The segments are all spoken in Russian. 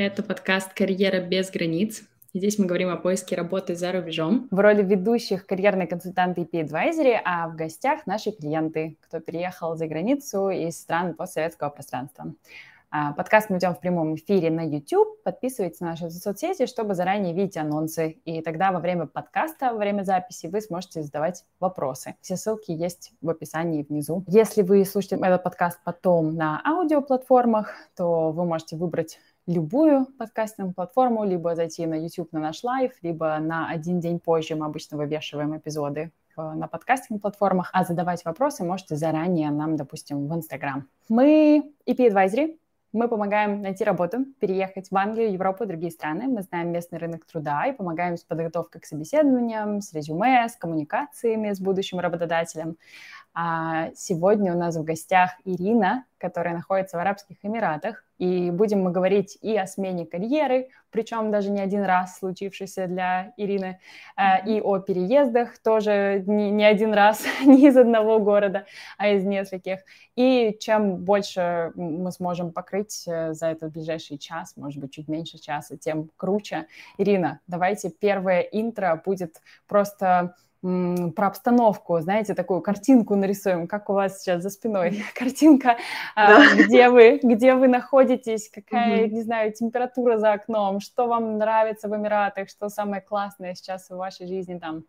Это подкаст «Карьера без границ». Здесь мы говорим о поиске работы за рубежом. В роли ведущих карьерные консультанты EP Advisory, а в гостях наши клиенты, кто переехал за границу из стран постсоветского пространства. А, подкаст мы ведем в прямом эфире на YouTube. Подписывайтесь на наши соцсети, чтобы заранее видеть анонсы. И тогда во время подкаста, во время записи вы сможете задавать вопросы. Все ссылки есть в описании внизу. Если вы слушаете этот подкаст потом на аудиоплатформах, то вы можете выбрать любую подкастинг платформу, либо зайти на YouTube на наш live, либо на один день позже мы обычно вывешиваем эпизоды на подкастинг платформах, а задавать вопросы можете заранее нам, допустим, в Инстаграм. Мы EP Advisory, мы помогаем найти работу, переехать в Англию, Европу другие страны. Мы знаем местный рынок труда и помогаем с подготовкой к собеседованиям, с резюме, с коммуникациями с будущим работодателем. А сегодня у нас в гостях Ирина, которая находится в Арабских Эмиратах. И будем мы говорить и о смене карьеры, причем даже не один раз случившейся для Ирины, а, и о переездах тоже не, не один раз, не из одного города, а из нескольких. И чем больше мы сможем покрыть э, за этот ближайший час, может быть, чуть меньше часа, тем круче. Ирина, давайте первое интро будет просто про обстановку, знаете, такую картинку нарисуем, как у вас сейчас за спиной картинка, а, да. где вы, где вы находитесь, какая, угу. не знаю, температура за окном, что вам нравится в Эмиратах, что самое классное сейчас в вашей жизни там.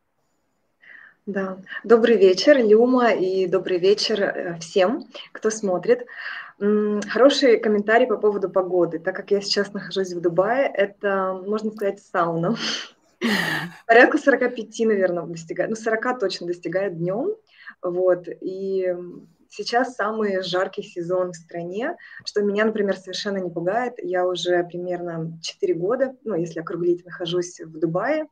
Да, добрый вечер, Люма, и добрый вечер э, всем, кто смотрит. Хороший комментарий по поводу погоды. Так как я сейчас нахожусь в Дубае, это, можно сказать, сауна. Порядка 45, наверное, достигает. Ну, 40 точно достигает днем. Вот. И сейчас самый жаркий сезон в стране, что меня, например, совершенно не пугает. Я уже примерно 4 года, ну, если округлить, нахожусь в Дубае.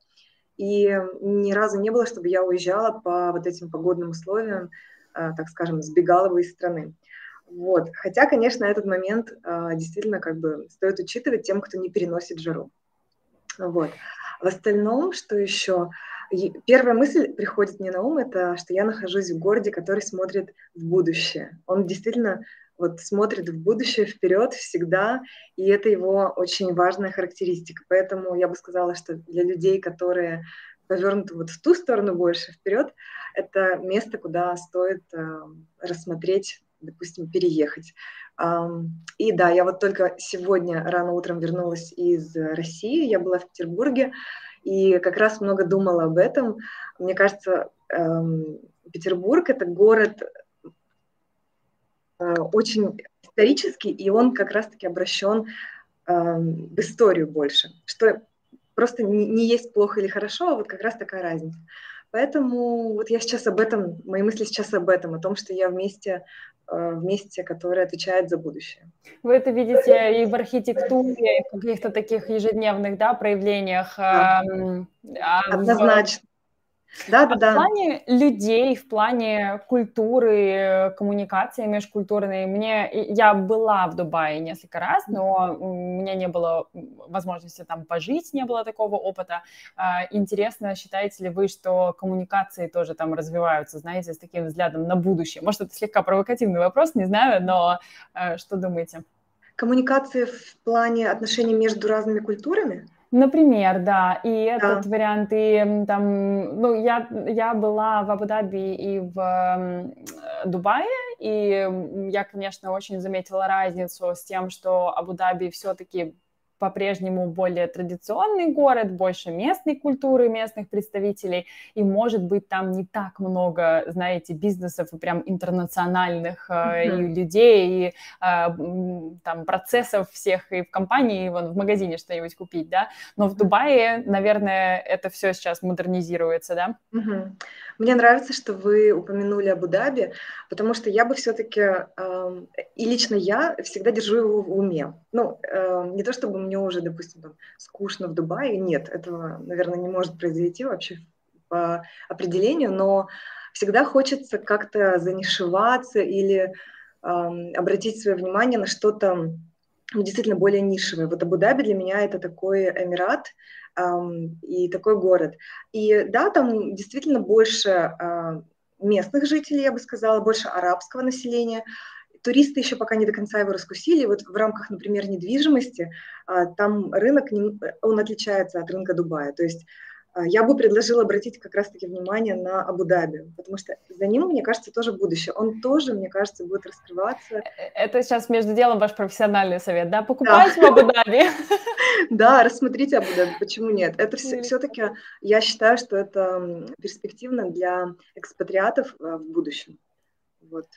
И ни разу не было, чтобы я уезжала по вот этим погодным условиям, а, так скажем, сбегала бы из страны. Вот. Хотя, конечно, этот момент а, действительно как бы стоит учитывать тем, кто не переносит жару. Вот. В остальном, что еще? Первая мысль приходит мне на ум, это что я нахожусь в городе, который смотрит в будущее. Он действительно вот смотрит в будущее вперед всегда, и это его очень важная характеристика. Поэтому я бы сказала, что для людей, которые повернуты вот в ту сторону больше вперед, это место, куда стоит э, рассмотреть, допустим, переехать. И да, я вот только сегодня рано утром вернулась из России, я была в Петербурге, и как раз много думала об этом. Мне кажется, эм, Петербург — это город э, очень исторический, и он как раз-таки обращен эм, в историю больше, что просто не есть плохо или хорошо, а вот как раз такая разница. Поэтому вот я сейчас об этом, мои мысли сейчас об этом, о том, что я вместе Э, вместе, которое отвечает за будущее. Вы это видите и в архитектуре, и в каких-то таких ежедневных да, проявлениях. Да. А Однозначно. Да, да, а да. В плане людей, в плане культуры, коммуникации межкультурной, мне я была в Дубае несколько раз, но у меня не было возможности там пожить, не было такого опыта. А, интересно, считаете ли вы, что коммуникации тоже там развиваются, знаете, с таким взглядом на будущее? Может, это слегка провокативный вопрос, не знаю, но а, что думаете? Коммуникации в плане отношений между разными культурами? Например, да, и этот да. вариант, и там, ну, я, я была в Абу-Даби и в Дубае, и я, конечно, очень заметила разницу с тем, что Абу-Даби все-таки по-прежнему более традиционный город, больше местной культуры, местных представителей, и, может быть, там не так много, знаете, бизнесов и прям интернациональных mm-hmm. и людей, и э, там процессов всех и в компании, и вон, в магазине что-нибудь купить, да, но в Дубае, наверное, это все сейчас модернизируется, да? Mm-hmm. Мне нравится, что вы упомянули Абу-Даби, потому что я бы все-таки, э, и лично я всегда держу его в уме. Ну, э, не то чтобы мне уже, допустим, там, скучно в Дубае, нет, этого, наверное, не может произойти вообще по определению, но всегда хочется как-то занишеваться или э, обратить свое внимание на что-то действительно более нишевое. Вот Абу-Даби для меня это такой Эмират, и такой город. И да, там действительно больше а, местных жителей, я бы сказала, больше арабского населения. Туристы еще пока не до конца его раскусили. Вот в рамках, например, недвижимости, а, там рынок, он отличается от рынка Дубая. То есть а, я бы предложила обратить как раз-таки внимание на Абу-Даби, потому что за ним, мне кажется, тоже будущее. Он тоже, мне кажется, будет раскрываться. Э, э, это сейчас между делом ваш профессиональный совет, да? Покупайте да. в Абу-Даби. Да, рассмотрите Абу-Даби, почему нет? Это все-таки, я считаю, что это перспективно для экспатриатов э, в будущем. Вот.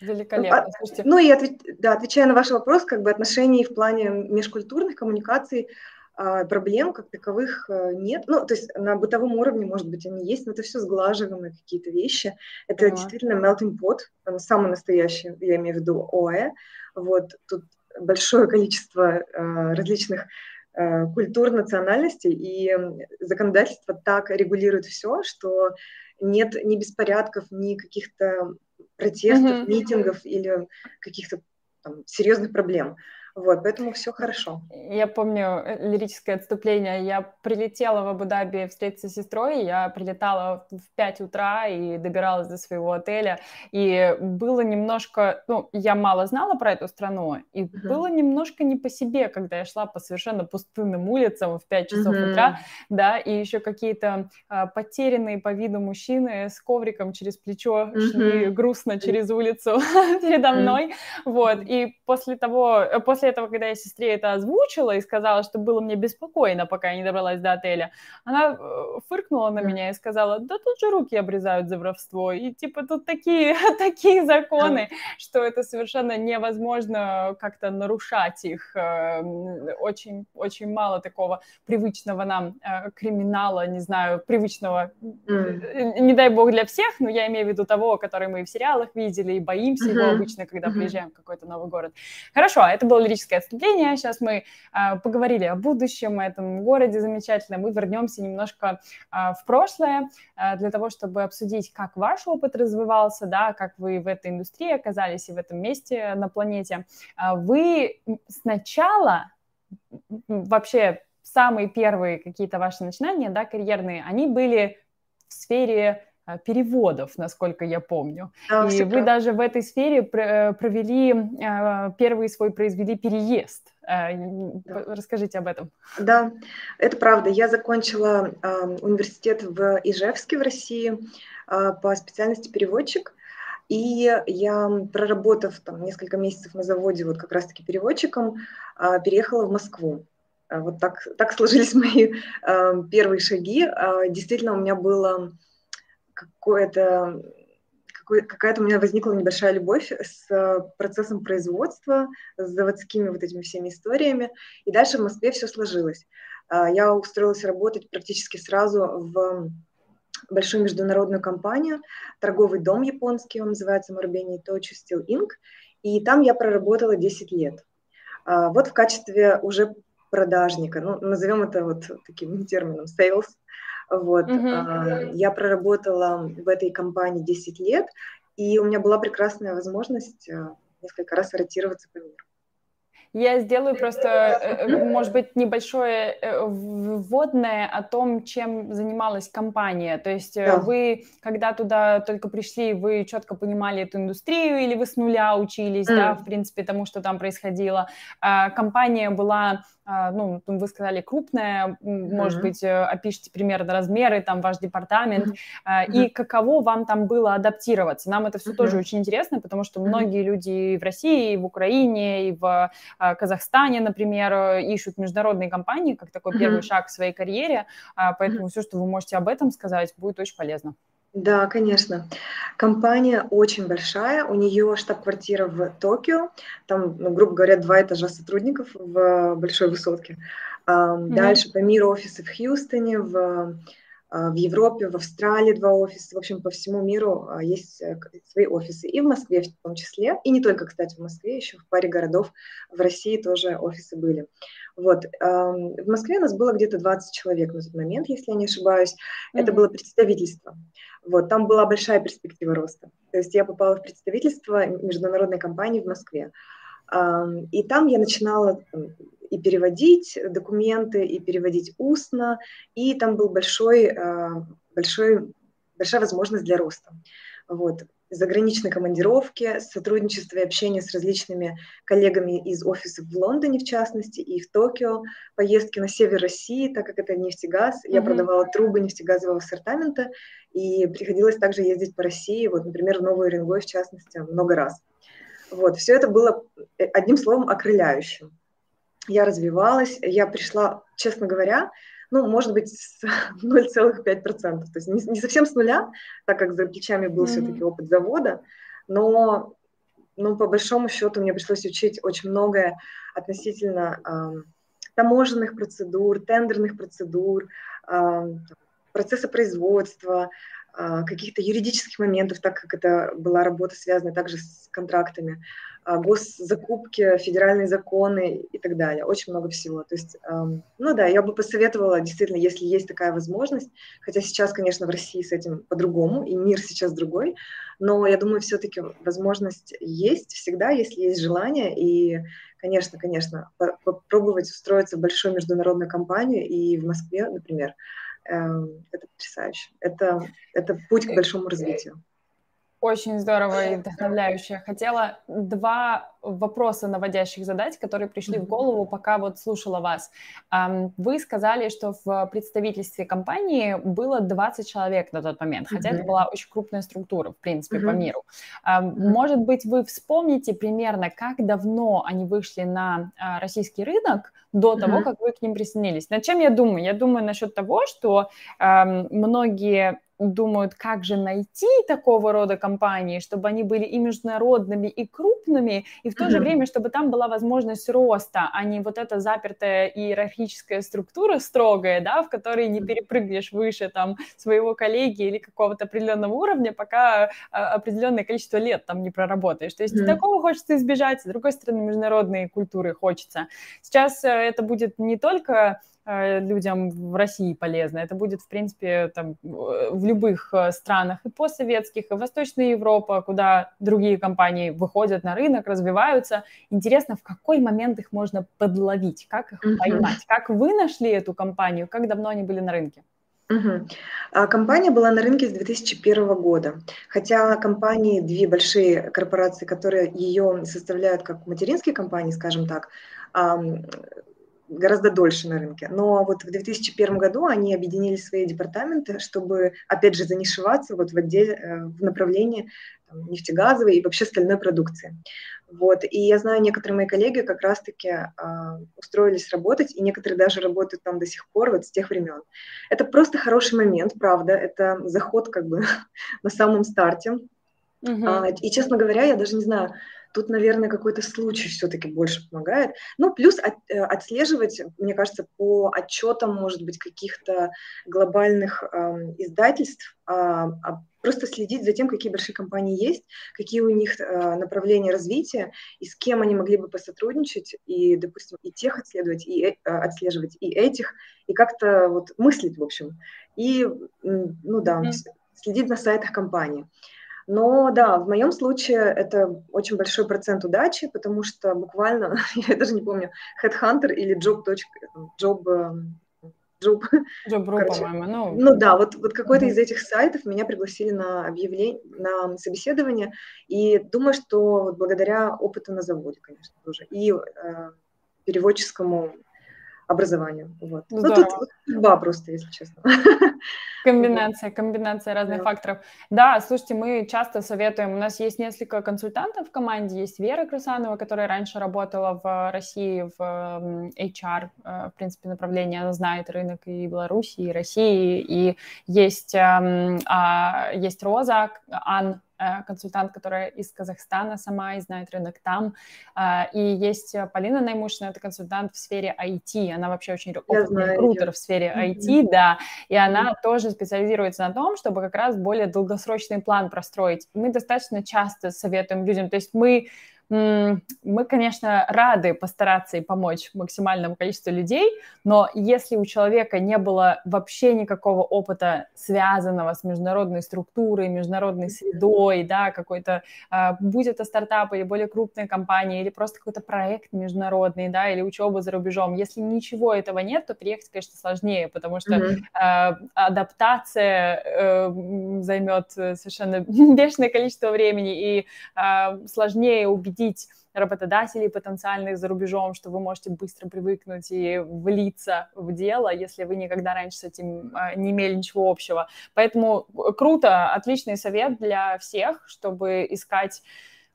Великолепно. А, Слушайте. Ну и ответ, да, отвечая на ваш вопрос, как бы отношений в плане межкультурных коммуникаций, а, проблем как таковых э, нет. Ну, то есть на бытовом уровне, может быть, они есть, но это все сглаживаемые какие-то вещи. Это ага. действительно melting pot, самый настоящий, я имею в виду ОЭ. Вот тут большое количество э, различных э, культур, национальностей, и законодательство так регулирует все, что нет ни беспорядков, ни каких-то протестов, mm-hmm. митингов или каких-то там, серьезных проблем. Вот, поэтому все хорошо. Я помню э, лирическое отступление. Я прилетела в Абу-Даби встретиться с сестрой. Я прилетала в 5 утра и добиралась до своего отеля. И было немножко... Ну, я мало знала про эту страну. И uh-huh. было немножко не по себе, когда я шла по совершенно пустынным улицам в 5 часов uh-huh. утра. Да, и еще какие-то а, потерянные по виду мужчины с ковриком через плечо uh-huh. шли грустно через улицу передо мной. Вот. И после того... Э, после после этого, когда я сестре это озвучила и сказала, что было мне беспокойно, пока я не добралась до отеля, она э, фыркнула на меня и сказала, да тут же руки обрезают за воровство. И типа тут такие, такие законы, что это совершенно невозможно как-то нарушать их. Эм, очень, очень мало такого привычного нам э, криминала, не знаю, привычного, mm. не дай бог для всех, но я имею в виду того, который мы и в сериалах видели, и боимся mm-hmm. его обычно, когда mm-hmm. приезжаем в какой-то новый город. Хорошо, это был лирическое отступление. Сейчас мы а, поговорили о будущем, о этом городе замечательном. Мы вернемся немножко а, в прошлое а, для того, чтобы обсудить, как ваш опыт развивался, да, как вы в этой индустрии оказались и в этом месте на планете. Вы сначала вообще самые первые какие-то ваши начинания, да, карьерные, они были в сфере переводов, насколько я помню. Да, и вы правда. даже в этой сфере э, провели а, первый свой произвели переезд. А, да. Расскажите об этом. Да, это правда. Я закончила университет в Ижевске в России по специальности переводчик. И я, проработав там несколько месяцев на заводе вот как раз-таки переводчиком, переехала в Москву. Вот так, так сложились мои первые шаги. Действительно, у меня было какое-то какая-то у меня возникла небольшая любовь с э, процессом производства, с заводскими вот этими всеми историями. И дальше в Москве все сложилось. А, я устроилась работать практически сразу в большую международную компанию, торговый дом японский, он называется Marubeni Tochu Steel Inc., и там я проработала 10 лет. А, вот в качестве уже продажника, ну, назовем это вот таким термином, sales, вот. Uh-huh. Я проработала в этой компании 10 лет, и у меня была прекрасная возможность э, несколько раз ротироваться по миру. Я сделаю просто, э, э, может быть, небольшое вводное о том, чем занималась компания. То есть да. вы, когда туда только пришли, вы четко понимали эту индустрию или вы с нуля учились, mm. да, в принципе, тому, что там происходило. А компания была а, ну, вы сказали крупная, mm-hmm. может быть, э, опишите примерно размеры, там, ваш департамент, mm-hmm. и каково вам там было адаптироваться. Нам это все mm-hmm. тоже очень интересно, потому что многие люди и в России, и в Украине, и в а, Казахстане, например, э, ищут международные компании как такой первый шаг в своей карьере, поэтому все, что вы можете об этом сказать, будет очень полезно. Да, конечно. Компания очень большая, у нее штаб-квартира в Токио, там, ну, грубо говоря, два этажа сотрудников в большой высотке. Mm-hmm. Дальше по миру офисы в Хьюстоне, в, а, в Европе, в Австралии два офиса, в общем, по всему миру а, есть э, свои офисы, и в Москве в том числе, и не только, кстати, в Москве, еще в паре городов в России тоже офисы были. Вот. В Москве у нас было где-то 20 человек на тот момент, если я не ошибаюсь. Mm-hmm. Это было представительство. Вот, там была большая перспектива роста. То есть я попала в представительство международной компании в Москве. И там я начинала и переводить документы, и переводить устно, и там был большой, а, большой, большая возможность для роста. Вот. Заграничной командировки, сотрудничество и общение с различными коллегами из офисов в Лондоне, в частности, и в Токио, поездки на север России, так как это нефтегаз. Mm-hmm. Я продавала трубы нефтегазового ассортамента, и приходилось также ездить по России, вот, например, в Новую Уренгой, в частности, много раз. Вот, все это было, э, одним словом, окрыляющим. Я развивалась, я пришла, честно говоря, ну, может быть, с 0,5%. То есть не, не совсем с нуля, так как за плечами был mm-hmm. все-таки опыт завода, но, но по большому счету мне пришлось учить очень многое относительно э, таможенных процедур, тендерных процедур, э, процесса производства, каких-то юридических моментов, так как это была работа связана также с контрактами. А, госзакупки, федеральные законы и так далее. Очень много всего. То есть, ну да, я бы посоветовала, действительно, если есть такая возможность, хотя сейчас, конечно, в России с этим по-другому, и мир сейчас другой, но я думаю, все-таки возможность есть всегда, если есть желание, и, конечно, конечно, попробовать устроиться в большую международную компанию и в Москве, например, это потрясающе. Это, это путь к большому развитию. Очень здорово и вдохновляюще. Хотела два вопроса наводящих задать, которые пришли в голову, пока вот слушала вас. Вы сказали, что в представительстве компании было 20 человек на тот момент, хотя это была очень крупная структура, в принципе, по миру. Может быть, вы вспомните примерно, как давно они вышли на а, российский рынок до того, как вы к ним присоединились. Над чем я думаю? Я думаю насчет того, что многие думают, как же найти такого рода компании, чтобы они были и международными, и крупными, и в то же время, чтобы там была возможность роста, а не вот эта запертая иерархическая структура строгая, да, в которой не перепрыгнешь выше там своего коллеги или какого-то определенного уровня, пока а, определенное количество лет там не проработаешь. То есть mm-hmm. такого хочется избежать, с другой стороны, международные культуры хочется. Сейчас э, это будет не только людям в России полезно. Это будет, в принципе, там, в любых э, странах и постсоветских, и Восточная Европа, куда другие компании выходят на рынок, развиваются. Интересно, в какой момент их можно подловить, как их uh-huh. поймать, как вы нашли эту компанию, как давно они были на рынке? Угу. А компания была на рынке с 2001 года. Хотя компании, две большие корпорации, которые ее составляют как материнские компании, скажем так, гораздо дольше на рынке. Но вот в 2001 году они объединили свои департаменты, чтобы, опять же, занишеваться вот в, отделе, э, в направлении там, нефтегазовой и вообще стальной продукции. Вот. И я знаю, некоторые мои коллеги как раз-таки э, устроились работать, и некоторые даже работают там до сих пор, вот с тех времен. Это просто хороший момент, правда, это заход как бы на самом старте. Uh-huh. И, честно говоря, я даже не знаю, Тут, наверное, какой-то случай все-таки больше помогает. Ну, плюс от, э, отслеживать, мне кажется, по отчетам, может быть, каких-то глобальных э, издательств, э, просто следить за тем, какие большие компании есть, какие у них э, направления развития, и с кем они могли бы посотрудничать, и, допустим, и тех отследовать, и э, отслеживать, и этих, и как-то вот мыслить, в общем. И, ну да, mm-hmm. следить на сайтах компании. Но да, в моем случае это очень большой процент удачи, потому что буквально, я даже не помню, Headhunter или Job. Job эм, Job, Job по-моему. Ну, ну да, вот, вот какой-то mm-hmm. из этих сайтов меня пригласили на объявление, на собеседование, и думаю, что вот благодаря опыту на заводе, конечно, тоже, и э, переводческому образованию. Вот. Ну, тут судьба просто, если честно. Комбинация, комбинация разных да. факторов. Да, слушайте, мы часто советуем, у нас есть несколько консультантов в команде, есть Вера Красанова, которая раньше работала в России в HR, э, в принципе, направление, она знает рынок и Беларуси, и России, и есть, эм, а, есть Роза, Ан Э, консультант, которая из Казахстана сама и знает рынок там. А, и есть Полина Наймушина, это консультант в сфере IT. Она вообще очень опытный рекрутер в сфере IT, mm-hmm. да. И она mm-hmm. тоже специализируется на том, чтобы как раз более долгосрочный план простроить. Мы достаточно часто советуем людям, то есть мы мы, конечно, рады постараться и помочь максимальному количеству людей, но если у человека не было вообще никакого опыта, связанного с международной структурой, международной средой, да, какой-то, а, будь это стартап или более крупная компания, или просто какой-то проект международный, да, или учеба за рубежом, если ничего этого нет, то приехать, конечно, сложнее, потому что mm-hmm. адаптация э, займет совершенно бешеное количество времени, и э, сложнее убедить работодателей потенциальных за рубежом, что вы можете быстро привыкнуть и влиться в дело, если вы никогда раньше с этим э, не имели ничего общего. Поэтому круто, отличный совет для всех, чтобы искать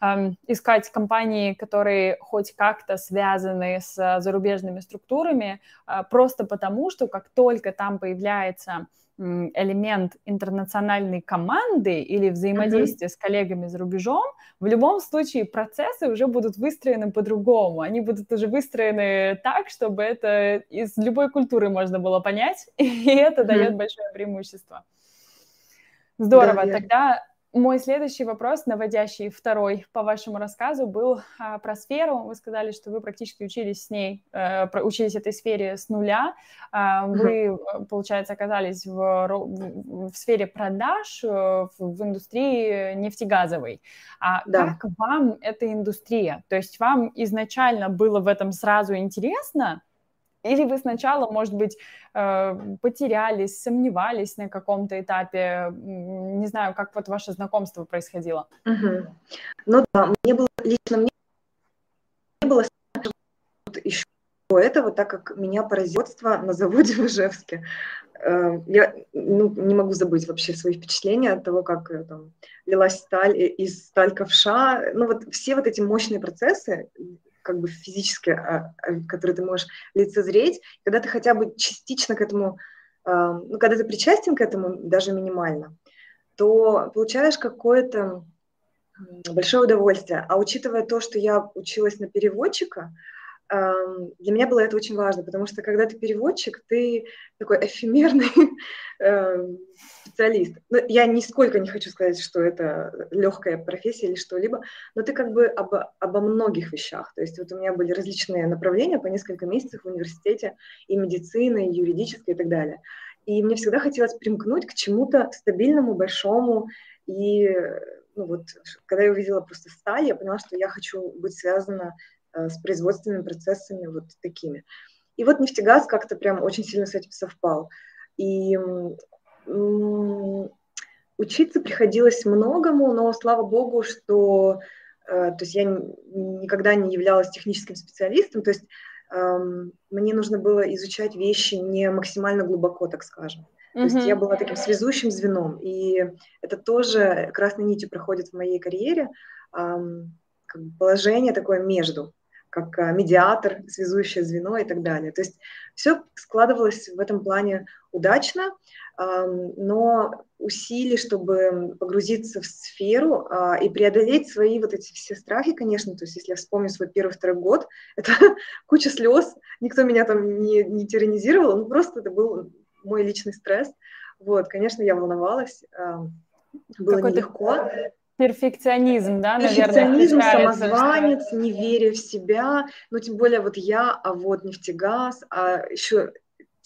эм, искать компании, которые хоть как-то связаны с зарубежными структурами, э, просто потому, что как только там появляется элемент интернациональной команды или взаимодействия uh-huh. с коллегами за рубежом, в любом случае процессы уже будут выстроены по-другому. Они будут уже выстроены так, чтобы это из любой культуры можно было понять, и это uh-huh. дает большое преимущество. Здорово. Да, Тогда мой следующий вопрос, наводящий второй по вашему рассказу, был а, про сферу. Вы сказали, что вы практически учились с ней, э, учились этой сфере с нуля. А, вы, mm-hmm. получается, оказались в, в, в сфере продаж э, в, в индустрии нефтегазовой. А да. как вам эта индустрия? То есть вам изначально было в этом сразу интересно? Или вы сначала, может быть, э, потерялись, сомневались на каком-то этапе? Не знаю, как вот ваше знакомство происходило? Угу. Ну да, мне было, лично мне было еще до этого, так как меня производство на заводе в Ижевске. Э, я ну, не могу забыть вообще свои впечатления от того, как э, там, лилась сталь из сталь ковша. Ну вот все вот эти мощные процессы, как бы физически, а, а, которые ты можешь лицезреть, когда ты хотя бы частично к этому, а, ну, когда ты причастен к этому, даже минимально, то получаешь какое-то большое удовольствие. А учитывая то, что я училась на переводчика, для меня было это очень важно, потому что когда ты переводчик, ты такой эфемерный эм, специалист. Ну, я нисколько не хочу сказать, что это легкая профессия или что-либо, но ты как бы об, обо многих вещах. То есть вот у меня были различные направления по несколько месяцев в университете, и медицина, и юридическая, и так далее. И мне всегда хотелось примкнуть к чему-то стабильному, большому. И ну вот, когда я увидела просто сталь, я поняла, что я хочу быть связана с производственными процессами вот такими. И вот нефтегаз как-то прям очень сильно с этим совпал. И учиться приходилось многому, но слава богу, что э, то есть я никогда не являлась техническим специалистом, то есть эм, мне нужно было изучать вещи не максимально глубоко, так скажем. То есть я была таким связующим звеном, и это тоже красной нитью проходит в моей карьере, положение такое между как а, медиатор, связующее звено и так далее. То есть все складывалось в этом плане удачно, но усилий, чтобы погрузиться в сферу а, и преодолеть свои вот эти все страхи, конечно, то есть если я вспомню свой первый-второй год, это куча слез, никто меня там не, не тиранизировал, ну просто это был мой личный стресс. Вот, конечно, я волновалась, было нелегко перфекционизм, да, перфекционизм, наверное, самозванец, что... неверие в себя, ну, тем более вот я, а вот нефтегаз, а еще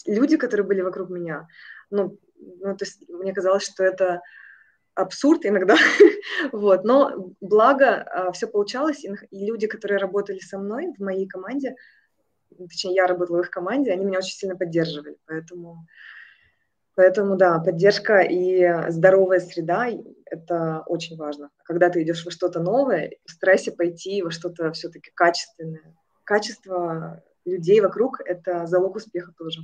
люди, которые были вокруг меня, ну, ну, то есть мне казалось, что это абсурд иногда, вот, но благо а, все получалось, и, и люди, которые работали со мной в моей команде, точнее, я работала в их команде, они меня очень сильно поддерживали, поэтому Поэтому, да, поддержка и здоровая среда – это очень важно. Когда ты идешь во что-то новое, стрессе пойти во что-то все-таки качественное. Качество людей вокруг – это залог успеха тоже.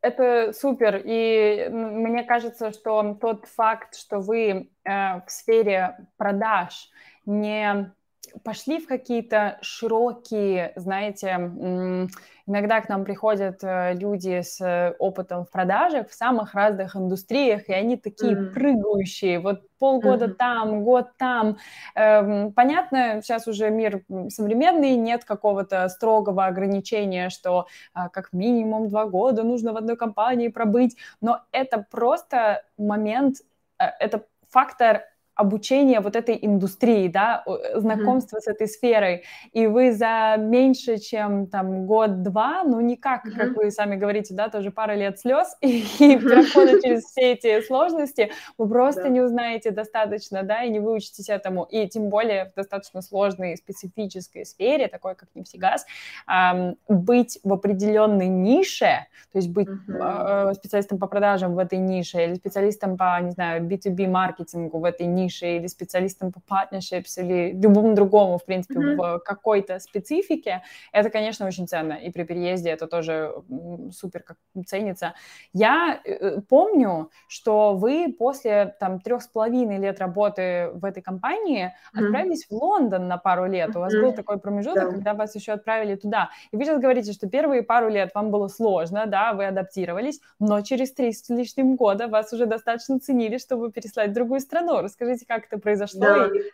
Это супер. И мне кажется, что тот факт, что вы э, в сфере продаж не пошли в какие-то широкие, знаете, иногда к нам приходят э, люди с э, опытом в продажах в самых разных индустриях, и они такие mm. прыгающие, вот полгода mm-hmm. там, год там. Эм, понятно, сейчас уже мир современный, нет какого-то строгого ограничения, что а, как минимум два года нужно в одной компании пробыть, но это просто момент, э, это фактор обучение вот этой индустрии, да, знакомство mm-hmm. с этой сферой, и вы за меньше, чем там год-два, ну никак, mm-hmm. как вы сами говорите, да, тоже пара лет слез, и, и проходя через все эти сложности, вы просто не узнаете достаточно, да, и не выучитесь этому, и тем более в достаточно сложной специфической сфере, такой как нефтегаз, быть в определенной нише, то есть быть mm-hmm. специалистом по продажам в этой нише или специалистом по, не знаю, B2B маркетингу в этой нише или специалистом по partnerships или любому другому, в принципе, mm-hmm. в какой-то специфике, это, конечно, очень ценно. И при переезде это тоже супер как ценится. Я э, помню, что вы после там трех с половиной лет работы в этой компании mm-hmm. отправились в Лондон на пару лет. У вас mm-hmm. был такой промежуток, yeah. когда вас еще отправили туда. И вы сейчас говорите, что первые пару лет вам было сложно, да, вы адаптировались, но через три с лишним года вас уже достаточно ценили, чтобы переслать в другую страну. Расскажите, как это произошло? Да. И...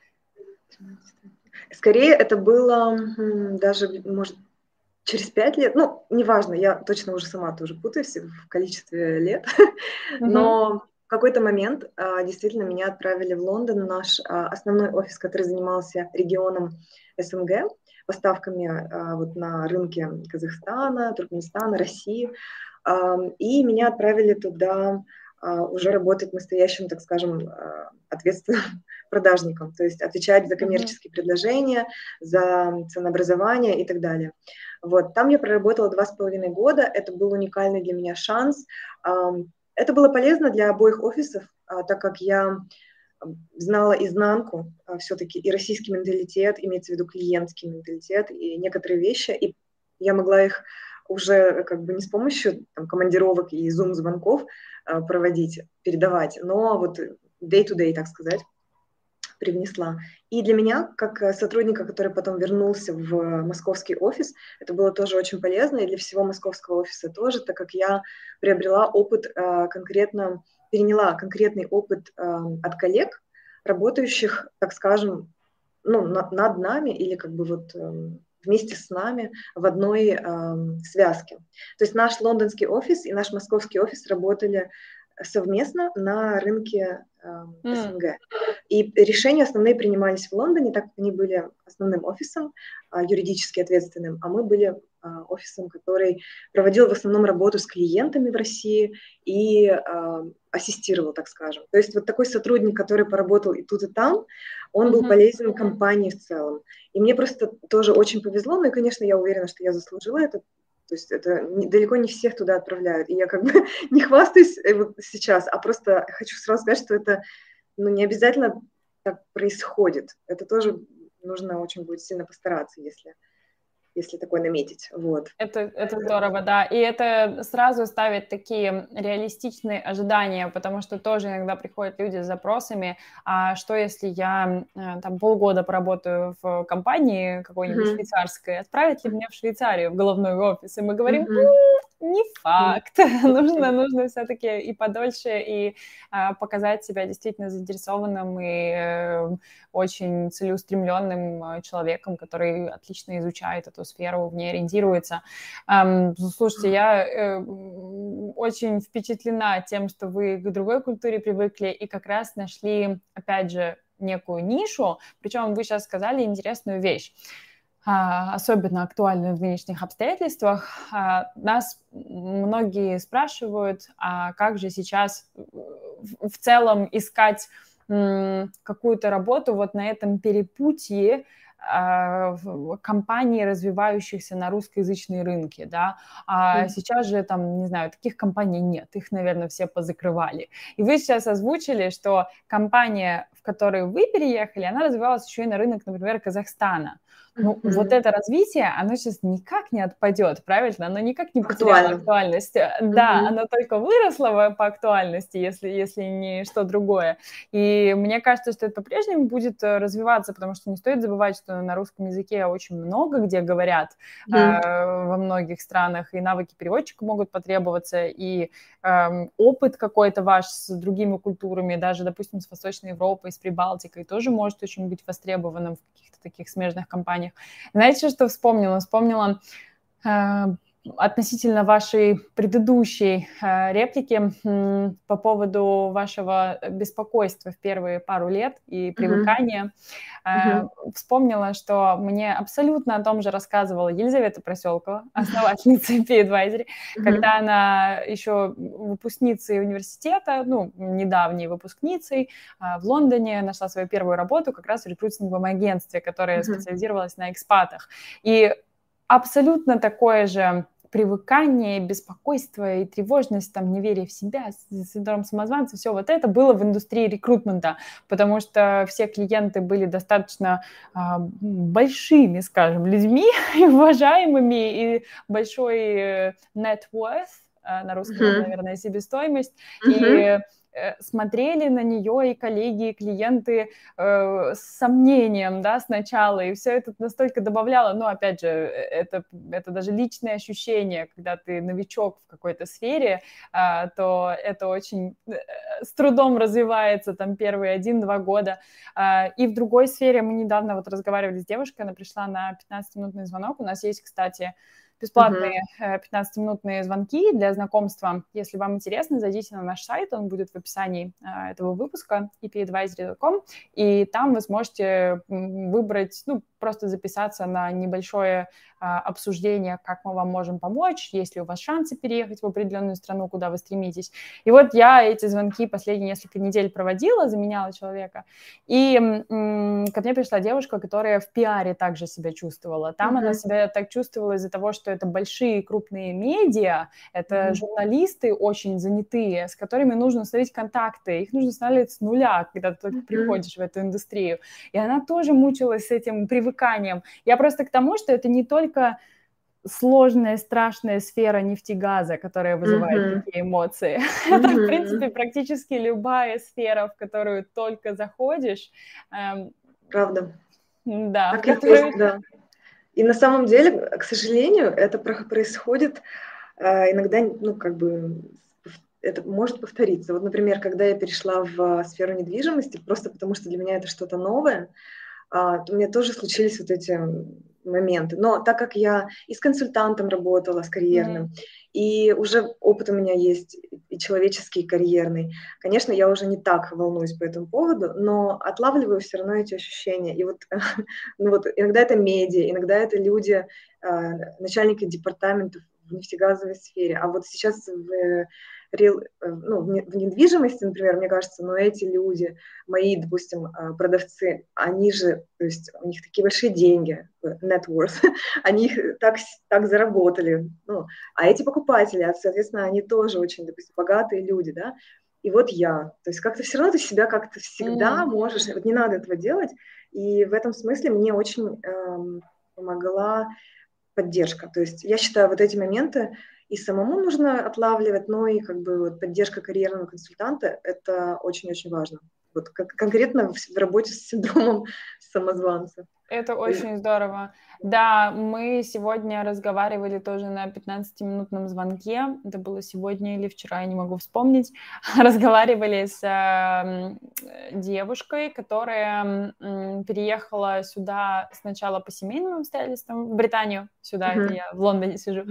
Скорее, это было даже, может, через пять лет, ну, неважно, я точно уже сама тоже путаюсь в количестве лет, но в какой-то момент а, действительно меня отправили в Лондон, наш а, основной офис, который занимался регионом СНГ, поставками а, вот на рынке Казахстана, Туркменистана, России, и меня отправили туда уже работать настоящим, так скажем, ответственным продажником, то есть отвечать за коммерческие mm-hmm. предложения, за ценообразование и так далее. Вот, там я проработала два с половиной года, это был уникальный для меня шанс. Это было полезно для обоих офисов, а, так как я знала изнанку а, все-таки и российский менталитет, имеется в виду клиентский менталитет, и некоторые вещи, и я могла их уже как бы не с помощью там, командировок и зум-звонков а, проводить, передавать, но вот day-to-day, -day, так сказать привнесла. И для меня, как э, сотрудника, который потом вернулся в московский офис, это было тоже очень полезно, и для всего московского офиса тоже, так как я приобрела опыт э, конкретно, переняла конкретный опыт э, от коллег, работающих, так скажем, ну, над, над нами или как бы вот вместе с нами в одной э, связке. То есть наш лондонский офис и наш московский офис работали совместно на рынке э, СНГ. Mm. И решения основные принимались в Лондоне, так как они были основным офисом, э, юридически ответственным, а мы были э, офисом, который проводил в основном работу с клиентами в России и э, ассистировал, так скажем. То есть вот такой сотрудник, который поработал и тут, и там, он mm-hmm. был полезен компании в целом. И мне просто тоже очень повезло, ну и, конечно, я уверена, что я заслужила это, то есть это не, далеко не всех туда отправляют. И я как бы не хвастаюсь э, вот сейчас, а просто хочу сразу сказать, что это ну, не обязательно так происходит. Это тоже нужно очень будет сильно постараться, если если такое наметить. Вот. Это, это здорово, да. И это сразу ставит такие реалистичные ожидания, потому что тоже иногда приходят люди с запросами, а что если я э, там полгода поработаю в компании какой-нибудь mm-hmm. швейцарской, отправить ли меня в Швейцарию, в головной офис? И мы говорим, mm-hmm не факт. нужно, нужно все-таки и подольше, и а, показать себя действительно заинтересованным и э, очень целеустремленным э, человеком, который отлично изучает эту сферу, в ней ориентируется. Эм, слушайте, я э, очень впечатлена тем, что вы к другой культуре привыкли и как раз нашли, опять же, некую нишу. Причем вы сейчас сказали интересную вещь. А, особенно актуальны в нынешних обстоятельствах. А, нас многие спрашивают, а как же сейчас в целом искать какую-то работу вот на этом перепутье а, компаний, развивающихся на русскоязычные рынки, да, а сейчас же там, не знаю, таких компаний нет, их, наверное, все позакрывали. И вы сейчас озвучили, что компания, в которую вы переехали, она развивалась еще и на рынок, например, Казахстана. Ну, mm-hmm. вот это развитие, оно сейчас никак не отпадет, правильно? Оно никак не потеряло актуальность. Mm-hmm. Да, оно только выросло по актуальности, если, если не что другое. И мне кажется, что это по-прежнему будет э, развиваться, потому что не стоит забывать, что на русском языке очень много где говорят mm-hmm. э, во многих странах, и навыки переводчика могут потребоваться, и э, опыт какой-то ваш с другими культурами, даже, допустим, с Восточной Европой, с Прибалтикой, тоже может очень быть востребованным в каких-то таких смежных компаниях. Знаете, что вспомнила? Вспомнила э, относительно вашей предыдущей э, реплики по поводу вашего беспокойства в первые пару лет и привыкания, mm-hmm. э, вспомнила, что мне абсолютно о том же рассказывала Елизавета Проселкова, основательница EP Advisory, mm-hmm. когда она еще выпускницей университета, ну, недавней выпускницей э, в Лондоне нашла свою первую работу как раз в рекрутинговом агентстве, которое mm-hmm. специализировалось на экспатах. И абсолютно такое же привыкание, беспокойство и тревожность, там, неверие в себя, синдром самозванца, все вот это было в индустрии рекрутмента, потому что все клиенты были достаточно а, большими, скажем, людьми, уважаемыми, и большой э, net worth, а, на русском, uh-huh. наверное, себестоимость, uh-huh. и Э, смотрели на нее и коллеги, и клиенты э, с сомнением, да, сначала, и все это настолько добавляло, но, опять же, э, это, это даже личное ощущение, когда ты новичок в какой-то сфере, э, то это очень э, с трудом развивается там первые один-два года. Э, и в другой сфере мы недавно вот разговаривали с девушкой, она пришла на 15-минутный звонок, у нас есть, кстати, бесплатные uh-huh. 15-минутные звонки для знакомства. Если вам интересно, зайдите на наш сайт, он будет в описании э, этого выпуска, epadvisory.com, и там вы сможете выбрать, ну, просто записаться на небольшое а, обсуждение, как мы вам можем помочь, есть ли у вас шансы переехать в определенную страну, куда вы стремитесь. И вот я эти звонки последние несколько недель проводила, заменяла человека, и м- ко мне пришла девушка, которая в пиаре также себя чувствовала. Там mm-hmm. она себя так чувствовала из-за того, что это большие крупные медиа, это mm-hmm. журналисты очень занятые, с которыми нужно установить контакты, их нужно устанавливать с нуля, когда ты только mm-hmm. приходишь в эту индустрию. И она тоже мучилась с этим привыканием. Я просто к тому, что это не только сложная, страшная сфера нефтегаза, которая вызывает mm-hmm. такие эмоции. Mm-hmm. Это, в принципе, практически любая сфера, в которую только заходишь. Эм, Правда. Да. Так которую... есть, да. И на самом деле, к сожалению, это происходит э, иногда, ну, как бы, это может повториться. Вот, например, когда я перешла в сферу недвижимости, просто потому что для меня это что-то новое, а, у меня тоже случились вот эти моменты. Но так как я и с консультантом работала, с карьерным, mm-hmm. и уже опыт у меня есть и человеческий, и карьерный, конечно, я уже не так волнуюсь по этому поводу, но отлавливаю все равно эти ощущения. И вот, ну вот иногда это медиа, иногда это люди, а, начальники департаментов в нефтегазовой сфере. А вот сейчас в э, ну, в недвижимости, например, мне кажется, но эти люди, мои, допустим, а, продавцы, они же, то есть у них такие большие деньги, net worth, они их так, так заработали, ну, а эти покупатели, соответственно, они тоже очень, допустим, богатые люди, да, и вот я, то есть как-то все равно ты себя как-то всегда mm. можешь, вот не надо этого делать, и в этом смысле мне очень эм, помогла поддержка, то есть я считаю вот эти моменты, и самому нужно отлавливать, но и как бы вот поддержка карьерного консультанта – это очень-очень важно. Вот как, конкретно в, в работе с синдромом самозванца. Это очень здорово. Да, мы сегодня разговаривали тоже на 15-минутном звонке. Это было сегодня или вчера, я не могу вспомнить. Разговаривали с э, девушкой, которая э, переехала сюда сначала по семейным обстоятельствам, в Британию, сюда, mm-hmm. я в Лондоне сижу.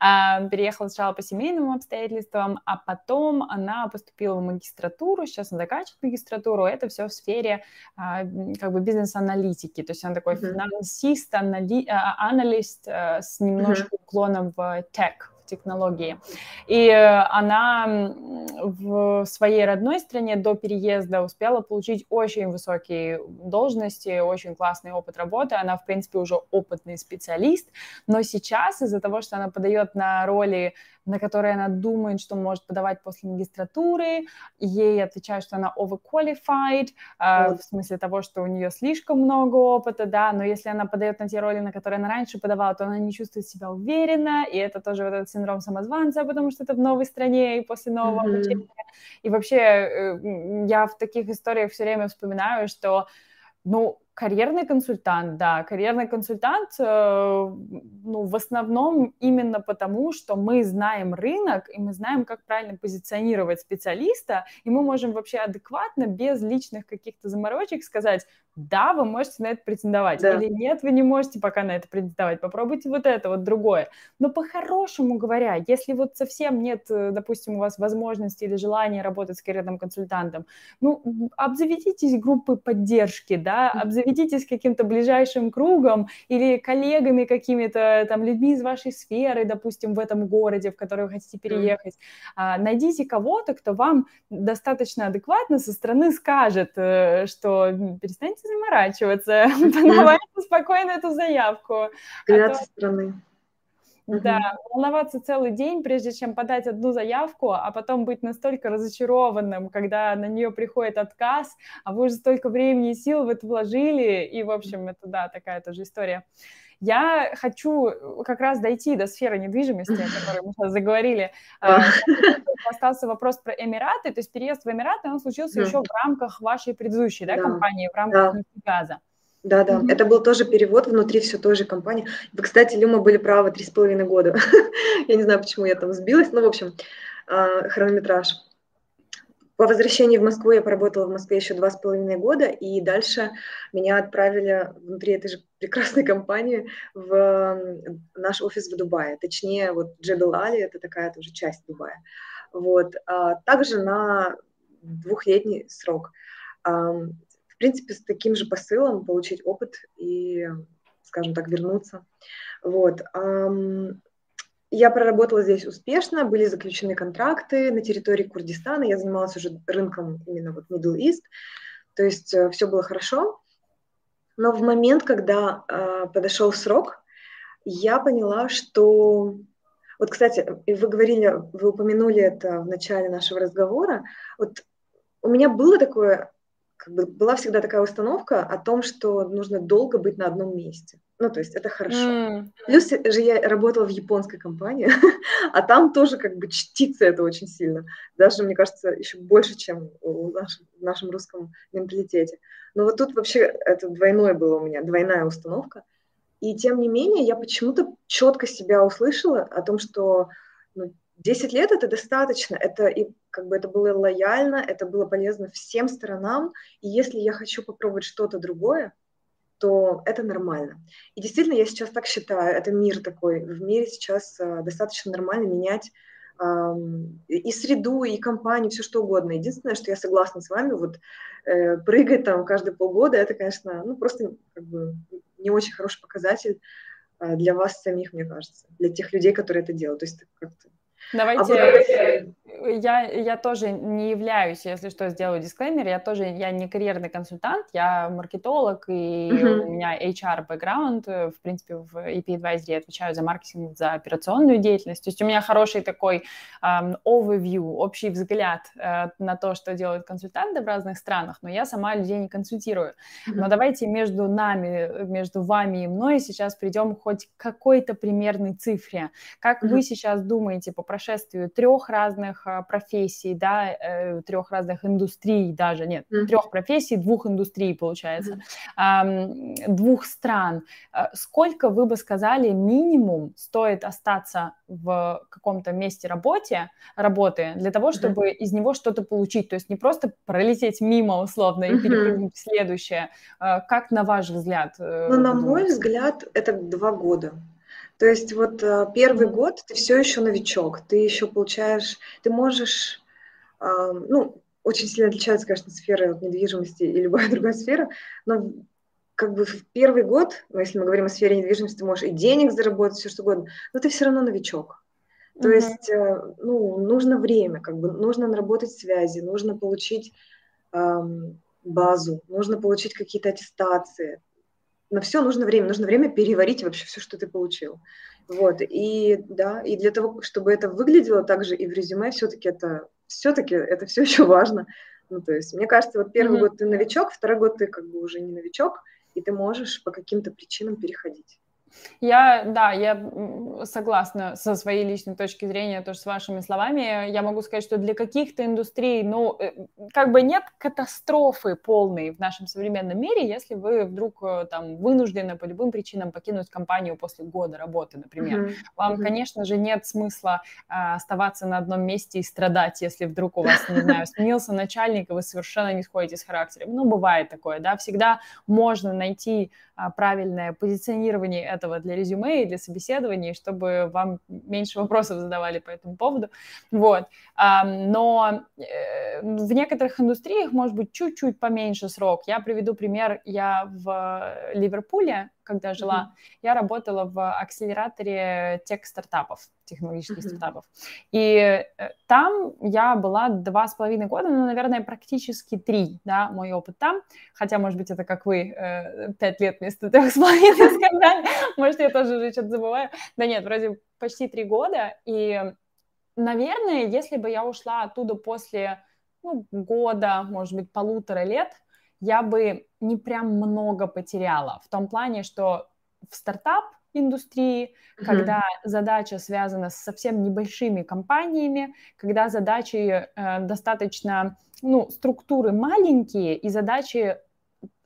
Э, переехала сначала по семейным обстоятельствам, а потом она поступила в магистратуру, сейчас она заканчивает магистратуру. Это все в сфере э, как бы бизнес-аналитики. То есть она такой mm-hmm. финансист, анали а, аналист э, с немножко mm-hmm. уклоном в тех, технологии. И она в своей родной стране до переезда успела получить очень высокие должности, очень классный опыт работы. Она, в принципе, уже опытный специалист, но сейчас из-за того, что она подает на роли на которые она думает, что может подавать после магистратуры. Ей отвечают, что она overqualified, э, в смысле того, что у нее слишком много опыта, да, но если она подает на те роли, на которые она раньше подавала, то она не чувствует себя уверенно, и это тоже вот этот синдром самозванца, потому что это в новой стране и после нового mm-hmm. обучения. И вообще э, я в таких историях все время вспоминаю, что, ну, Карьерный консультант, да, карьерный консультант, э, ну, в основном именно потому, что мы знаем рынок, и мы знаем, как правильно позиционировать специалиста, и мы можем вообще адекватно, без личных каких-то заморочек сказать, да, вы можете на это претендовать, да. или нет, вы не можете пока на это претендовать, попробуйте вот это, вот другое. Но по-хорошему говоря, если вот совсем нет, э, допустим, у вас возможности или желания работать с карьерным консультантом, ну, обзаведитесь группой поддержки, да, обзаведитесь каким-то ближайшим кругом или коллегами какими-то, там, людьми из вашей сферы, допустим, в этом городе, в который вы хотите переехать. А, найдите кого-то, кто вам достаточно адекватно со стороны скажет, э, что перестаньте заморачиваться, подавайте спокойно эту заявку. Взгляд со стороны. Да, волноваться целый день, прежде чем подать одну заявку, а потом быть настолько разочарованным, когда на нее приходит отказ, а вы уже столько времени и сил в это вложили, и, в общем, это, да, такая тоже история. Я хочу как раз дойти до сферы недвижимости, о которой мы сейчас заговорили. А, остался вопрос про Эмираты, то есть переезд в Эмираты, он случился еще в рамках вашей предыдущей компании, в рамках нефтегаза. Да, да, mm-hmm. это был тоже перевод внутри все той же компании. Вы, кстати, Люма были правы три с половиной года. я не знаю, почему я там сбилась, но, в общем, а, хронометраж. По возвращении в Москву я поработала в Москве еще два с половиной года, и дальше меня отправили внутри этой же прекрасной компании в наш офис в Дубае. Точнее, вот Джебел Али, это такая тоже часть Дубая. Вот. А также на двухлетний срок в принципе, с таким же посылом получить опыт и, скажем так, вернуться. Вот. Я проработала здесь успешно, были заключены контракты на территории Курдистана, я занималась уже рынком именно вот Middle East, то есть э, все было хорошо. Но в момент, когда э, подошел срок, я поняла, что... Вот, кстати, вы говорили, вы упомянули это в начале нашего разговора. Вот у меня было такое как бы была всегда такая установка о том, что нужно долго быть на одном месте. Ну, то есть это хорошо. Mm. Плюс же я работала в японской компании, а там тоже как бы чтится это очень сильно. Даже, мне кажется, еще больше, чем в нашем, в нашем русском менталитете. Но вот тут вообще это двойное было у меня, двойная установка. И тем не менее я почему-то четко себя услышала о том, что ну, 10 лет это достаточно, это и как бы это было лояльно, это было полезно всем сторонам, и если я хочу попробовать что-то другое, то это нормально. И действительно, я сейчас так считаю, это мир такой, в мире сейчас э, достаточно нормально менять э, и среду, и компанию, все что угодно. Единственное, что я согласна с вами, вот э, прыгать там каждые полгода, это, конечно, ну просто как бы не очень хороший показатель э, для вас самих, мне кажется, для тех людей, которые это делают. То есть как-то Давайте, а я, я тоже не являюсь, если что, сделаю дисклеймер, я тоже, я не карьерный консультант, я маркетолог, и uh-huh. у меня HR-бэкграунд, в принципе, в EP Advisory отвечаю за маркетинг, за операционную деятельность, то есть у меня хороший такой um, overview, общий взгляд uh, на то, что делают консультанты в разных странах, но я сама людей не консультирую. Uh-huh. Но давайте между нами, между вами и мной сейчас придем хоть к какой-то примерной цифре. Как uh-huh. вы сейчас думаете по прошествию трех разных профессий, да, э, трех разных индустрий даже, нет, mm-hmm. трех профессий, двух индустрий, получается, mm-hmm. двух стран, а, сколько вы бы сказали минимум стоит остаться в каком-то месте работе, работы для того, чтобы mm-hmm. из него что-то получить, то есть не просто пролететь мимо условно и перепрыгнуть в следующее. Как на ваш взгляд? Э, ну, на мой взгляд, это два года. То есть вот э, первый год ты все еще новичок, ты еще получаешь, ты можешь, ну, очень сильно отличается, конечно, сфера от недвижимости и любая другая сфера, но как бы в первый год, ну, если мы говорим о сфере недвижимости, ты можешь и денег заработать, все что угодно, но ты все равно новичок. То mm-hmm. есть, э, ну, нужно время, как бы, нужно наработать связи, нужно получить эм, базу, нужно получить какие-то аттестации на все нужно время, нужно время переварить вообще все, что ты получил. Вот, и да, и для того, чтобы это выглядело также и в резюме, все-таки это, все-таки это все еще важно. Ну, то есть, мне кажется, вот первый mm-hmm. год ты новичок, второй год ты как бы уже не новичок, и ты можешь по каким-то причинам переходить. Я, да, я согласна со своей личной точки зрения, тоже с вашими словами. Я могу сказать, что для каких-то индустрий, ну, э, как бы нет катастрофы полной в нашем современном мире, если вы вдруг э, там вынуждены по любым причинам покинуть компанию после года работы, например. Mm-hmm. Вам, mm-hmm. конечно же, нет смысла а, оставаться на одном месте и страдать, если вдруг у вас, не знаю, сменился начальник, и вы совершенно не сходите с характером. Ну, бывает такое, да, всегда можно найти правильное позиционирование этого для резюме и для собеседований, чтобы вам меньше вопросов задавали по этому поводу. Вот. Но э, в некоторых индустриях может быть чуть-чуть поменьше срок. Я приведу пример. Я в Ливерпуле когда жила, mm-hmm. я работала в акселераторе тех-стартапов, технологических mm-hmm. стартапов. И э, там я была два с половиной года, ну, наверное, практически три, да, мой опыт там. Хотя, может быть, это как вы, э, пять лет вместо трех с половиной сказали. Может, я тоже уже что-то забываю. Да нет, вроде почти три года. И, наверное, если бы я ушла оттуда после ну, года, может быть, полутора лет, я бы не прям много потеряла. В том плане, что в стартап индустрии, mm-hmm. когда задача связана с совсем небольшими компаниями, когда задачи э, достаточно, ну, структуры маленькие и задачи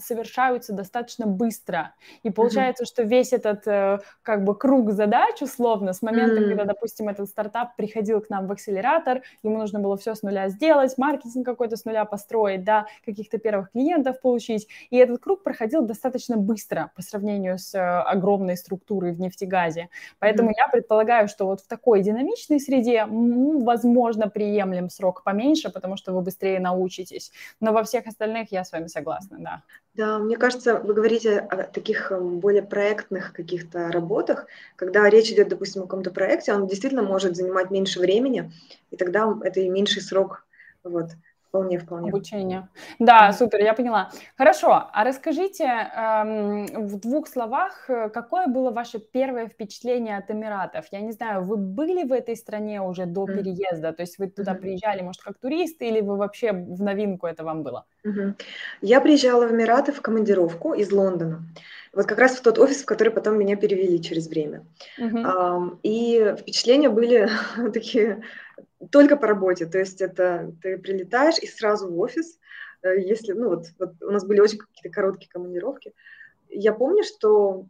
совершаются достаточно быстро. И получается, mm-hmm. что весь этот э, как бы круг задач, условно, с момента, mm-hmm. когда, допустим, этот стартап приходил к нам в акселератор, ему нужно было все с нуля сделать, маркетинг какой-то с нуля построить, да, каких-то первых клиентов получить. И этот круг проходил достаточно быстро по сравнению с э, огромной структурой в нефтегазе. Поэтому mm-hmm. я предполагаю, что вот в такой динамичной среде, возможно, приемлем срок поменьше, потому что вы быстрее научитесь. Но во всех остальных я с вами согласна, да. Да, мне кажется, вы говорите о таких эм, более проектных каких-то работах, когда речь идет, допустим, о каком-то проекте, он действительно может занимать меньше времени, и тогда это и меньший срок. Вот. Вполне, вполне. Обучение. Да, mm супер, я поняла. Хорошо, а расскажите эм, в двух словах, э, какое было ваше первое впечатление от Эмиратов? Я не знаю, вы были в этой стране уже до mm переезда? То есть вы туда mm приезжали, может, как туристы, или вы вообще в новинку это вам было? mm Я приезжала в Эмираты в командировку из Лондона. Вот как раз в тот офис, в который потом меня перевели через время. Mm-hmm. И впечатления были такие только по работе, то есть это ты прилетаешь и сразу в офис, э, если, ну вот, вот у нас были очень какие-то короткие командировки. Я помню, что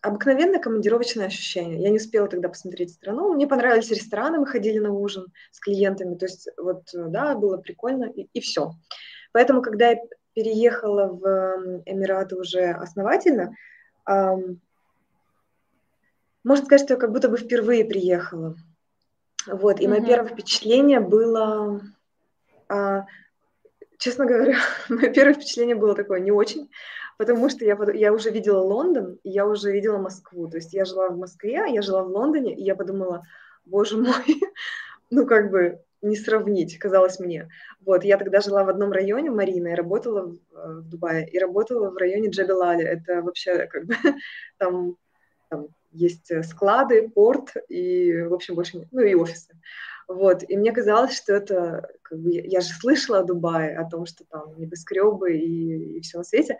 обыкновенное командировочное ощущение. Я не успела тогда посмотреть страну. Мне понравились рестораны, мы ходили на ужин с клиентами, то есть вот, да, было прикольно, и, и все. Поэтому, когда я переехала в Эмираты уже основательно, эм, можно сказать, что я как будто бы впервые приехала. Вот, и mm-hmm. мое первое впечатление было, а, честно говоря, мое первое впечатление было такое не очень, потому что я, я уже видела Лондон, и я уже видела Москву. То есть я жила в Москве, я жила в Лондоне, и я подумала, боже мой, ну как бы не сравнить, казалось мне. Вот, я тогда жила в одном районе, Марина, и работала в, э, в Дубае, и работала в районе Джабелали. Это вообще как бы там, там есть э, склады, порт и, в общем, больше ну и офисы. Вот, и мне казалось, что это, как бы, я же слышала о Дубае, о том, что там небоскребы и, и все на свете,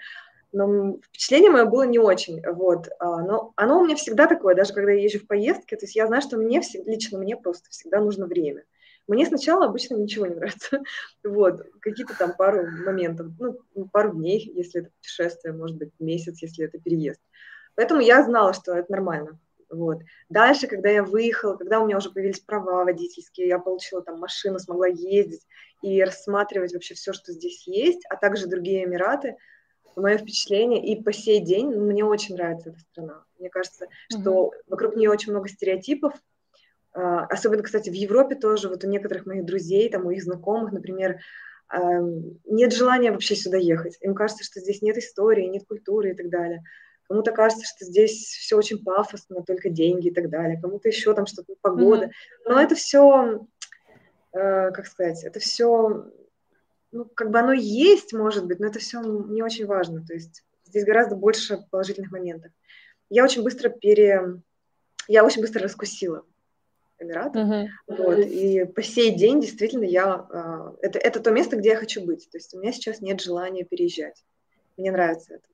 но впечатление мое было не очень, вот, а, но оно у меня всегда такое, даже когда я езжу в поездке, то есть я знаю, что мне, лично мне просто всегда нужно время. Мне сначала обычно ничего не нравится, вот, какие-то там пару моментов, ну, пару дней, если это путешествие, может быть, месяц, если это переезд. Поэтому я знала, что это нормально. Вот. Дальше, когда я выехала, когда у меня уже появились права водительские, я получила там машину, смогла ездить и рассматривать вообще все, что здесь есть, а также другие Эмираты, мое впечатление, и по сей день ну, мне очень нравится эта страна. Мне кажется, что mm-hmm. вокруг нее очень много стереотипов, а, особенно, кстати, в Европе тоже, вот у некоторых моих друзей, там, у их знакомых, например, нет желания вообще сюда ехать. Им кажется, что здесь нет истории, нет культуры и так далее. Кому-то кажется, что здесь все очень пафосно, только деньги и так далее. Кому-то еще там что-то погода. Mm-hmm. Но это все, э, как сказать, это все, ну, как бы оно есть, может быть, но это все не очень важно. То есть здесь гораздо больше положительных моментов. Я очень быстро пере... Я очень быстро раскусила Эмираты. Uh-huh. Вот, и по сей день действительно я... Э, это, это то место, где я хочу быть. То есть у меня сейчас нет желания переезжать. Мне нравится это.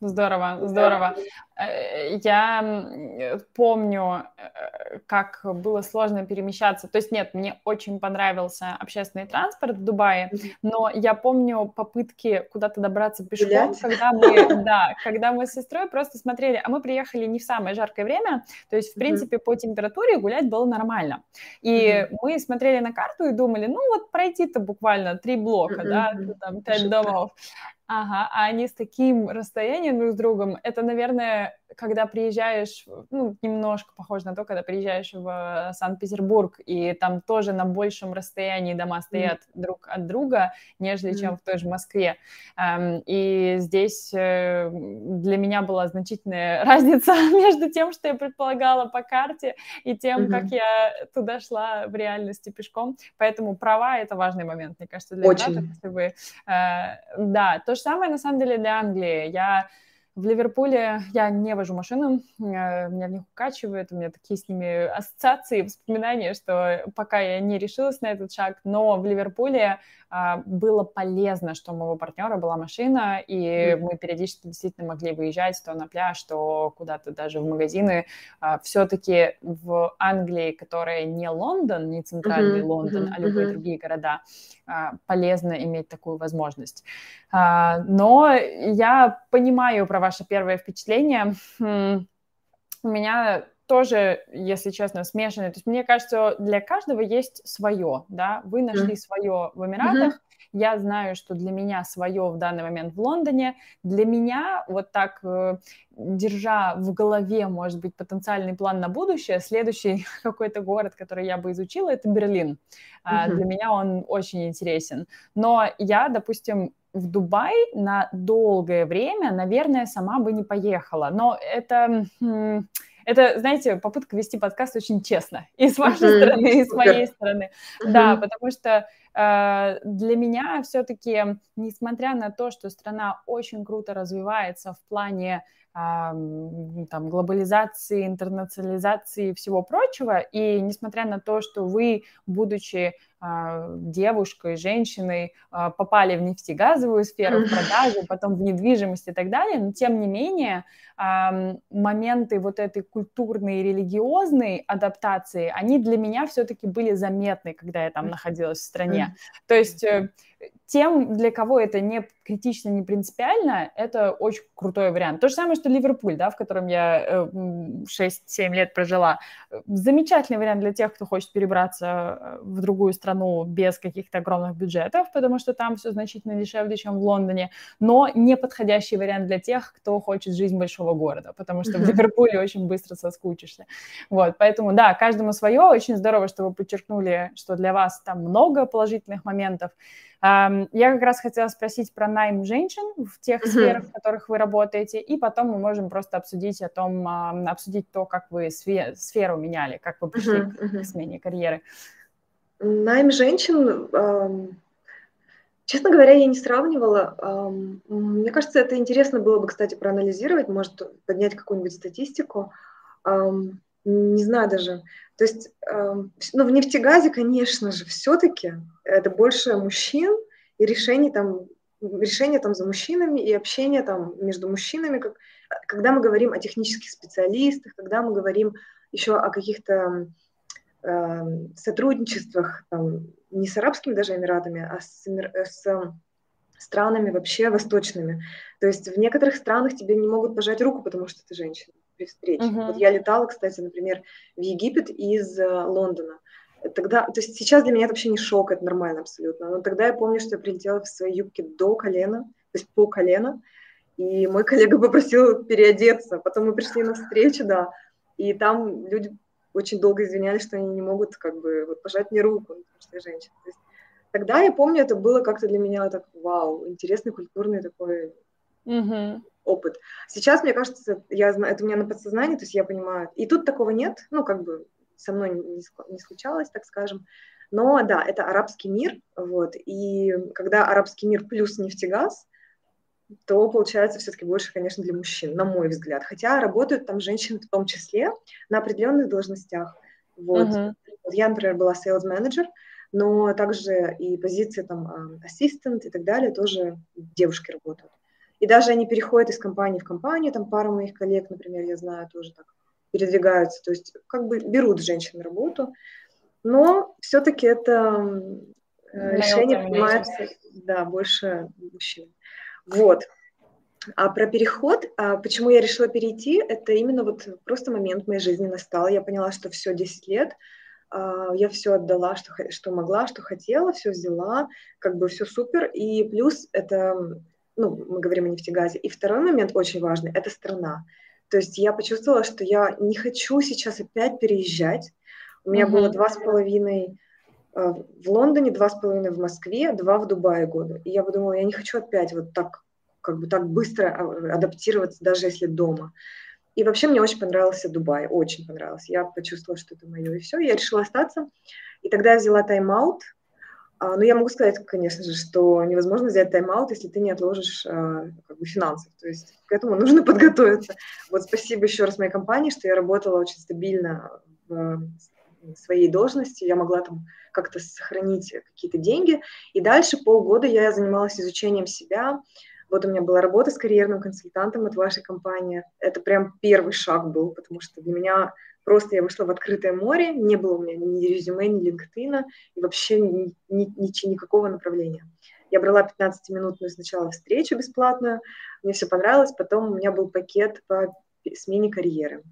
Здорово, здорово. Э, я помню, э, как было сложно перемещаться. То есть нет, мне очень понравился общественный транспорт в Дубае, но я помню попытки куда-то добраться пешком, когда мы, да, когда мы с сестрой просто смотрели, а мы приехали не в самое жаркое время, то есть, в принципе, по температуре гулять было нормально. И мы смотрели на карту и думали, ну вот пройти-то буквально три блока, да, там пять домов. Ага, а они с таким расстоянием друг с другом, это, наверное, когда приезжаешь, ну, немножко похоже на то, когда приезжаешь в Санкт-Петербург, и там тоже на большем расстоянии дома стоят mm. друг от друга, нежели mm. чем в той же Москве. И здесь э, для меня была значительная разница между тем, что я предполагала по карте, и тем, mm-hmm. как я туда шла в реальности пешком. Поэтому права — это важный момент, мне кажется, для Очень. если вы... Э, да, то же самое, на самом деле, для Англии. Я в Ливерпуле я не вожу машину, меня в них укачивает, у меня такие с ними ассоциации, воспоминания, что пока я не решилась на этот шаг, но в Ливерпуле было полезно, что у моего партнера была машина, и mm. мы периодически действительно могли выезжать то на пляж, то куда-то даже в магазины. А, все-таки в Англии, которая не Лондон, не центральный mm-hmm. Лондон, mm-hmm. а любые mm-hmm. другие города, а, полезно иметь такую возможность. Но я понимаю про ваше первое впечатление. У меня тоже, если честно, смешанные. То есть мне кажется, для каждого есть свое, да. Вы нашли mm. свое в Эмиратах, mm-hmm. я знаю, что для меня свое в данный момент в Лондоне. Для меня вот так, э, держа в голове, может быть, потенциальный план на будущее, следующий какой-то город, который я бы изучила, это Берлин. Mm-hmm. Для меня он очень интересен. Но я, допустим, в Дубай на долгое время, наверное, сама бы не поехала. Но это это, знаете, попытка вести подкаст очень честно. И с вашей mm-hmm. стороны, и с моей стороны. Mm-hmm. Да, потому что э, для меня все-таки, несмотря на то, что страна очень круто развивается в плане там, глобализации, интернационализации и всего прочего. И несмотря на то, что вы, будучи а, девушкой, женщиной, а, попали в нефтегазовую сферу, в продажу, потом в недвижимость и так далее, но тем не менее моменты вот этой культурной и религиозной адаптации, они для меня все-таки были заметны, когда я там находилась в стране. То есть э, тем, для кого это не критично, не принципиально, это очень крутой вариант. То же самое, что Ливерпуль, да, в котором я 6-7 э, лет прожила. Замечательный вариант для тех, кто хочет перебраться э, в другую страну без каких-то огромных бюджетов, потому что там все значительно дешевле, чем в Лондоне, но не подходящий вариант для тех, кто хочет жизнь большого города, потому что в Ливерпуле очень быстро соскучишься. Вот, поэтому, да, каждому свое. Очень здорово, что вы подчеркнули, что для вас там много положительных моментов. Я как раз хотела спросить про найм женщин в тех uh-huh. сферах, в которых вы работаете, и потом мы можем просто обсудить о том, обсудить то, как вы сферу меняли, как вы пришли uh-huh, uh-huh. к смене карьеры. Найм женщин, честно говоря, я не сравнивала. Мне кажется, это интересно было бы, кстати, проанализировать, может поднять какую-нибудь статистику. Не знаю даже. То есть, ну, в нефтегазе, конечно же, все-таки это больше мужчин, и решение там, решение там за мужчинами, и общение там между мужчинами, как, когда мы говорим о технических специалистах, когда мы говорим еще о каких-то э, сотрудничествах, там, не с Арабскими даже Эмиратами, а с, с странами вообще восточными. То есть в некоторых странах тебе не могут пожать руку, потому что ты женщина при встрече. Uh-huh. Вот я летала, кстати, например, в Египет из э, Лондона. Тогда, то есть сейчас для меня это вообще не шок, это нормально абсолютно. Но тогда я помню, что я прилетела в своей юбке до колена, то есть по колено, и мой коллега попросил переодеться. Потом мы пришли на встречу, да, и там люди очень долго извинялись, что они не могут как бы вот, пожать мне руку, потому что я женщина. То есть, тогда я помню, это было как-то для меня так, вау, интересный культурный такой mm-hmm. Опыт. Сейчас, мне кажется, я это у меня на подсознании, то есть я понимаю. И тут такого нет, ну, как бы со мной не, не случалось, так скажем. Но да, это арабский мир, вот, и когда арабский мир плюс нефтегаз, то получается все-таки больше, конечно, для мужчин, на мой взгляд. Хотя работают там женщины в том числе на определенных должностях. Вот. Uh-huh. вот я, например, была sales manager, но также и позиции там assistant и так далее тоже девушки работают. И даже они переходят из компании в компанию, там пара моих коллег, например, я знаю, тоже так передвигаются, то есть как бы берут женщин работу, но все-таки это э, решение принимается, да, больше мужчин. Вот. А про переход, а почему я решила перейти, это именно вот просто момент в моей жизни настал. Я поняла, что все 10 лет, а, я все отдала, что, что могла, что хотела, все взяла, как бы все супер. И плюс это, ну, мы говорим о нефтегазе. И второй момент очень важный – это страна. То есть я почувствовала, что я не хочу сейчас опять переезжать. У меня mm-hmm. было два с половиной а, в Лондоне, два с половиной в Москве, два в Дубае года. И я подумала, я не хочу опять вот так, как бы так быстро а, адаптироваться, даже если дома. И вообще мне очень понравился Дубай, очень понравился. Я почувствовала, что это мое, и все. Я решила остаться. И тогда я взяла тайм-аут. А, но я могу сказать, конечно же, что невозможно взять тайм-аут, если ты не отложишь а, как бы, финансов. То есть к этому нужно подготовиться. Вот спасибо еще раз моей компании, что я работала очень стабильно в своей должности. Я могла там как-то сохранить какие-то деньги. И дальше полгода я занималась изучением себя, вот у меня была работа с карьерным консультантом от вашей компании. Это прям первый шаг был, потому что для меня просто я вышла в открытое море, не было у меня ни резюме, ни LinkedIn, и вообще ни, ни, ни, никакого направления. Я брала 15-минутную сначала встречу бесплатную, мне все понравилось, потом у меня был пакет по смене карьеры.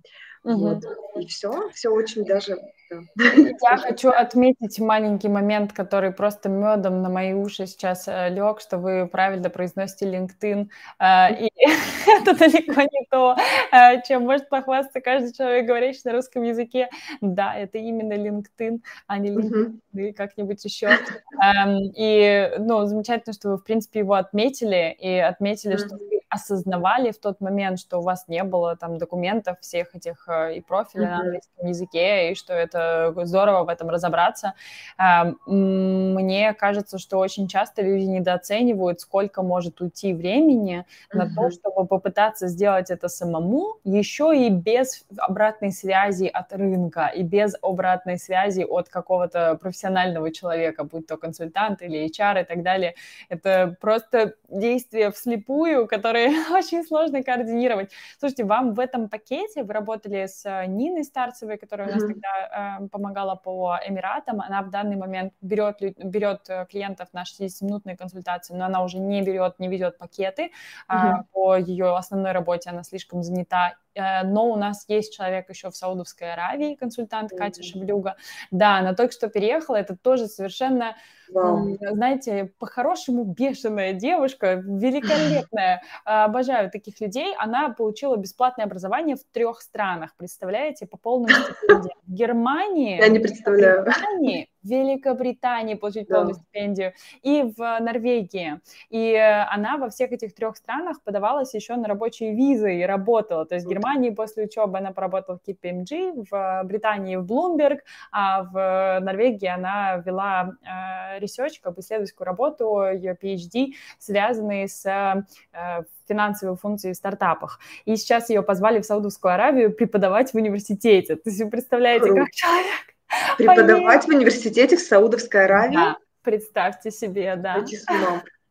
Угу. Вот. И все, все очень даже я хочу отметить маленький момент, который просто медом на мои уши сейчас э, лег, что вы правильно произносите LinkedIn, э, и это далеко не то, э, чем может похвастаться каждый человек, говорящий на русском языке. Да, это именно LinkedIn, а не LinkedIn или как-нибудь еще. Эм, и, ну, замечательно, что вы, в принципе, его отметили, и отметили, что вы осознавали в тот момент, что у вас не было там документов всех этих и профиля на английском языке, и что это здорово в этом разобраться. А, мне кажется, что очень часто люди недооценивают, сколько может уйти времени uh-huh. на то, чтобы попытаться сделать это самому, еще и без обратной связи от рынка и без обратной связи от какого-то профессионального человека, будь то консультант или HR и так далее. Это просто действия вслепую, которые очень сложно координировать. Слушайте, вам в этом пакете, вы работали с Ниной Старцевой, которая у нас mm-hmm. тогда Эм, помогала по Эмиратам, она в данный момент берет, берет э, клиентов на 60-минутные консультации, но она уже не берет, не ведет пакеты. Mm-hmm. По ее основной работе она слишком занята Э, но у нас есть человек еще в Саудовской Аравии, консультант mm-hmm. Катя Шевлюга. Да, она только что переехала, это тоже совершенно, wow. знаете, по-хорошему бешеная девушка, великолепная. Обожаю таких людей. Она получила бесплатное образование в трех странах, представляете, по полной. В Германии, Я не представляю. В Германии, Великобритании получить да. полную стипендию и в Норвегии. И она во всех этих трех странах подавалась еще на рабочие визы и работала. То есть в Германии после учебы она поработала в KPMG, в Британии в Bloomberg, а в Норвегии она вела э, research, как бы исследовательскую работу, ее PhD, связанные с э, финансовой функцией в стартапах. И сейчас ее позвали в Саудовскую Аравию преподавать в университете. То есть вы представляете, Круто. как человек Преподавать в университете в Саудовской Аравии? Да, представьте себе, да.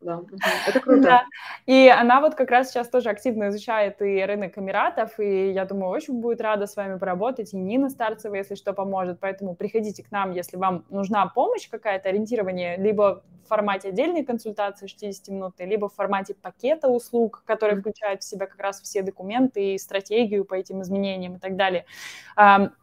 Да, это круто. Да. И она вот как раз сейчас тоже активно изучает и рынок Эмиратов, и я думаю, очень будет рада с вами поработать, и Нина Старцева, если что, поможет, поэтому приходите к нам, если вам нужна помощь какая-то, ориентирование, либо в формате отдельной консультации 60 минут, либо в формате пакета услуг, который включает в себя как раз все документы и стратегию по этим изменениям и так далее.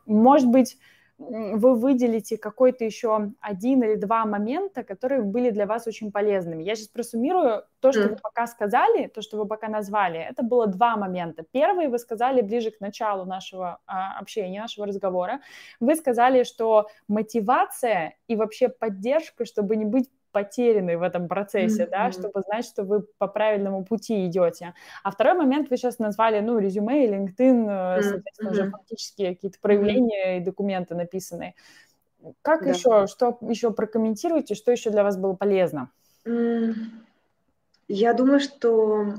Может быть, вы выделите какой-то еще один или два момента, которые были для вас очень полезными. Я сейчас просуммирую то, что mm. вы пока сказали, то, что вы пока назвали. Это было два момента. Первый вы сказали ближе к началу нашего а, общения, нашего разговора. Вы сказали, что мотивация и вообще поддержка, чтобы не быть потерянный в этом процессе, mm-hmm. да, чтобы знать, что вы по правильному пути идете. А второй момент вы сейчас назвали, ну, резюме, LinkedIn, mm-hmm. соответственно, уже фактически какие-то проявления mm-hmm. и документы написанные. Как да. еще, что еще прокомментируете, что еще для вас было полезно? Я думаю, что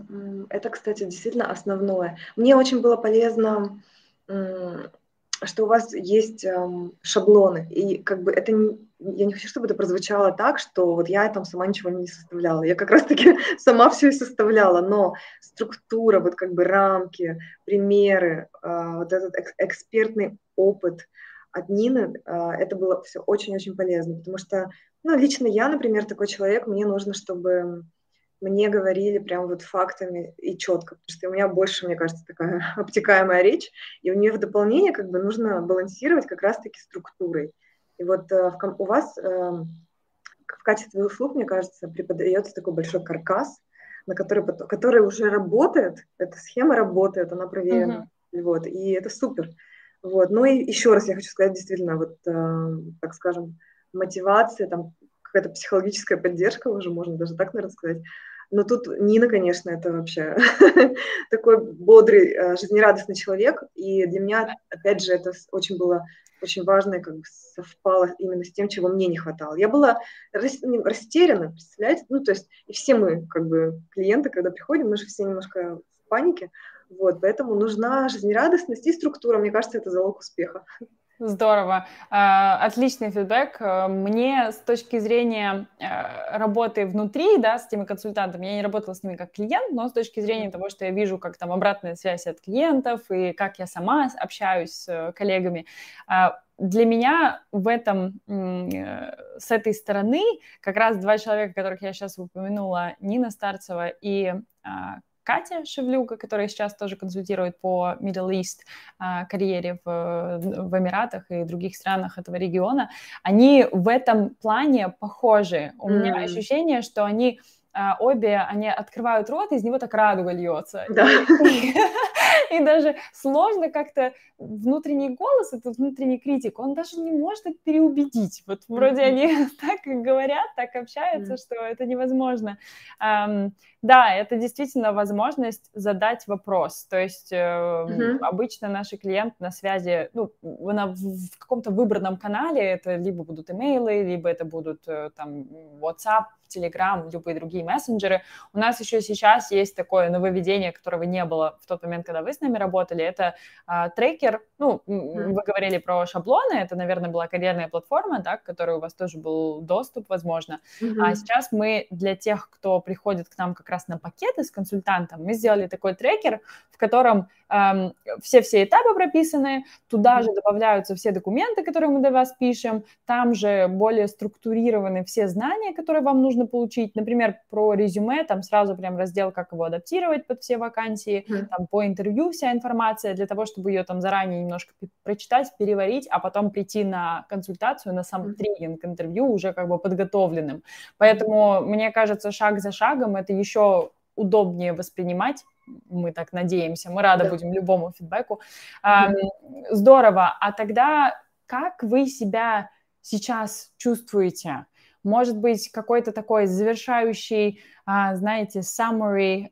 это, кстати, действительно основное. Мне очень было полезно что у вас есть эм, шаблоны, и как бы это я не хочу, чтобы это прозвучало так, что вот я там сама ничего не составляла. Я как раз-таки сама все и составляла, но структура, вот как бы рамки, примеры, э, вот этот эк- экспертный опыт от Нины, э, это было все очень-очень полезно, потому что, ну, лично я, например, такой человек, мне нужно, чтобы мне говорили прям вот фактами и четко, потому что у меня больше, мне кажется, такая обтекаемая речь, и у нее в дополнение как бы нужно балансировать как раз-таки структурой. И вот э, в, у вас э, в качестве услуг, мне кажется, преподается такой большой каркас, на который, который уже работает, эта схема работает, она проверена. Uh-huh. Вот, и это супер. Вот. Ну и еще раз я хочу сказать, действительно, вот, э, так скажем, мотивация, там какая-то психологическая поддержка уже, можно даже так, наверное, сказать, но тут Нина, конечно, это вообще такой бодрый, э, жизнерадостный человек. И для меня, опять же, это очень было очень важно, как бы совпало именно с тем, чего мне не хватало. Я была растеряна, представляете? Ну, то есть, и все мы, как бы, клиенты, когда приходим, мы же все немножко в панике. Вот, поэтому нужна жизнерадостность и структура. Мне кажется, это залог успеха. Здорово. А, отличный фидбэк. Э, мне с точки зрения э, работы внутри, да, с теми консультантами, я не работала с ними как клиент, но с точки зрения того, что я вижу, как там обратная связь от клиентов и как я сама общаюсь с э, коллегами, для меня в этом, с этой стороны, как раз два человека, которых я сейчас упомянула, Нина Старцева и Катя Шевлюка, которая сейчас тоже консультирует по Middle East а, карьере в, в Эмиратах и других странах этого региона, они в этом плане похожи. У mm. меня ощущение, что они а, обе, они открывают рот, из него так радуга льется. Да. И, даже сложно как-то внутренний голос, этот внутренний критик, он даже не может это переубедить. Вот вроде они так говорят, так общаются, что это невозможно. Да, это действительно возможность задать вопрос. То есть uh-huh. обычно наши клиенты на связи, ну, на, в каком-то выбранном канале, это либо будут имейлы, либо это будут э, там WhatsApp, Telegram, любые другие мессенджеры. У нас еще сейчас есть такое нововведение, которого не было в тот момент, когда вы с нами работали. Это а, трекер. Ну, вы говорили про шаблоны. Это, наверное, была карьерная платформа, да, к которой у вас тоже был доступ, возможно. Mm-hmm. А сейчас мы для тех, кто приходит к нам как раз на пакеты с консультантом, мы сделали такой трекер, в котором эм, все-все этапы прописаны, туда mm-hmm. же добавляются все документы, которые мы для вас пишем, там же более структурированы все знания, которые вам нужно получить. Например, про резюме, там сразу прям раздел, как его адаптировать под все вакансии, mm-hmm. там по интервью вся информация, для того, чтобы ее там заранее немножко прочитать, переварить, а потом прийти на консультацию, на сам mm-hmm. тренинг, интервью уже как бы подготовленным. Поэтому, мне кажется, шаг за шагом это еще удобнее воспринимать, мы так надеемся, мы рады да. будем любому фидбэку. Mm-hmm. Здорово. А тогда как вы себя сейчас чувствуете? Может быть, какой-то такой завершающий, а, знаете, summary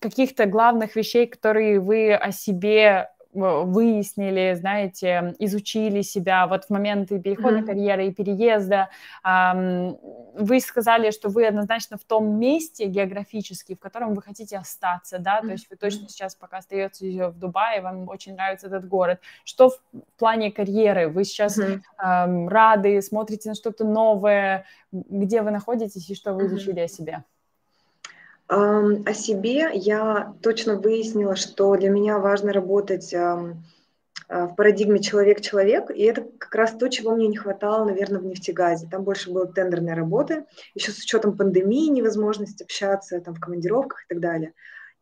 каких-то главных вещей, которые вы о себе выяснили, знаете, изучили себя вот в моменты перехода mm-hmm. карьеры и переезда. Вы сказали, что вы однозначно в том месте географически, в котором вы хотите остаться, да, mm-hmm. то есть вы точно сейчас пока остаетесь в Дубае, вам очень нравится этот город. Что в плане карьеры? Вы сейчас mm-hmm. рады, смотрите на что-то новое, где вы находитесь и что вы изучили mm-hmm. о себе? О себе я точно выяснила, что для меня важно работать а, в парадигме человек-человек, и это как раз то, чего мне не хватало, наверное, в нефтегазе. Там больше было тендерной работы, еще с учетом пандемии, невозможность общаться там, в командировках и так далее.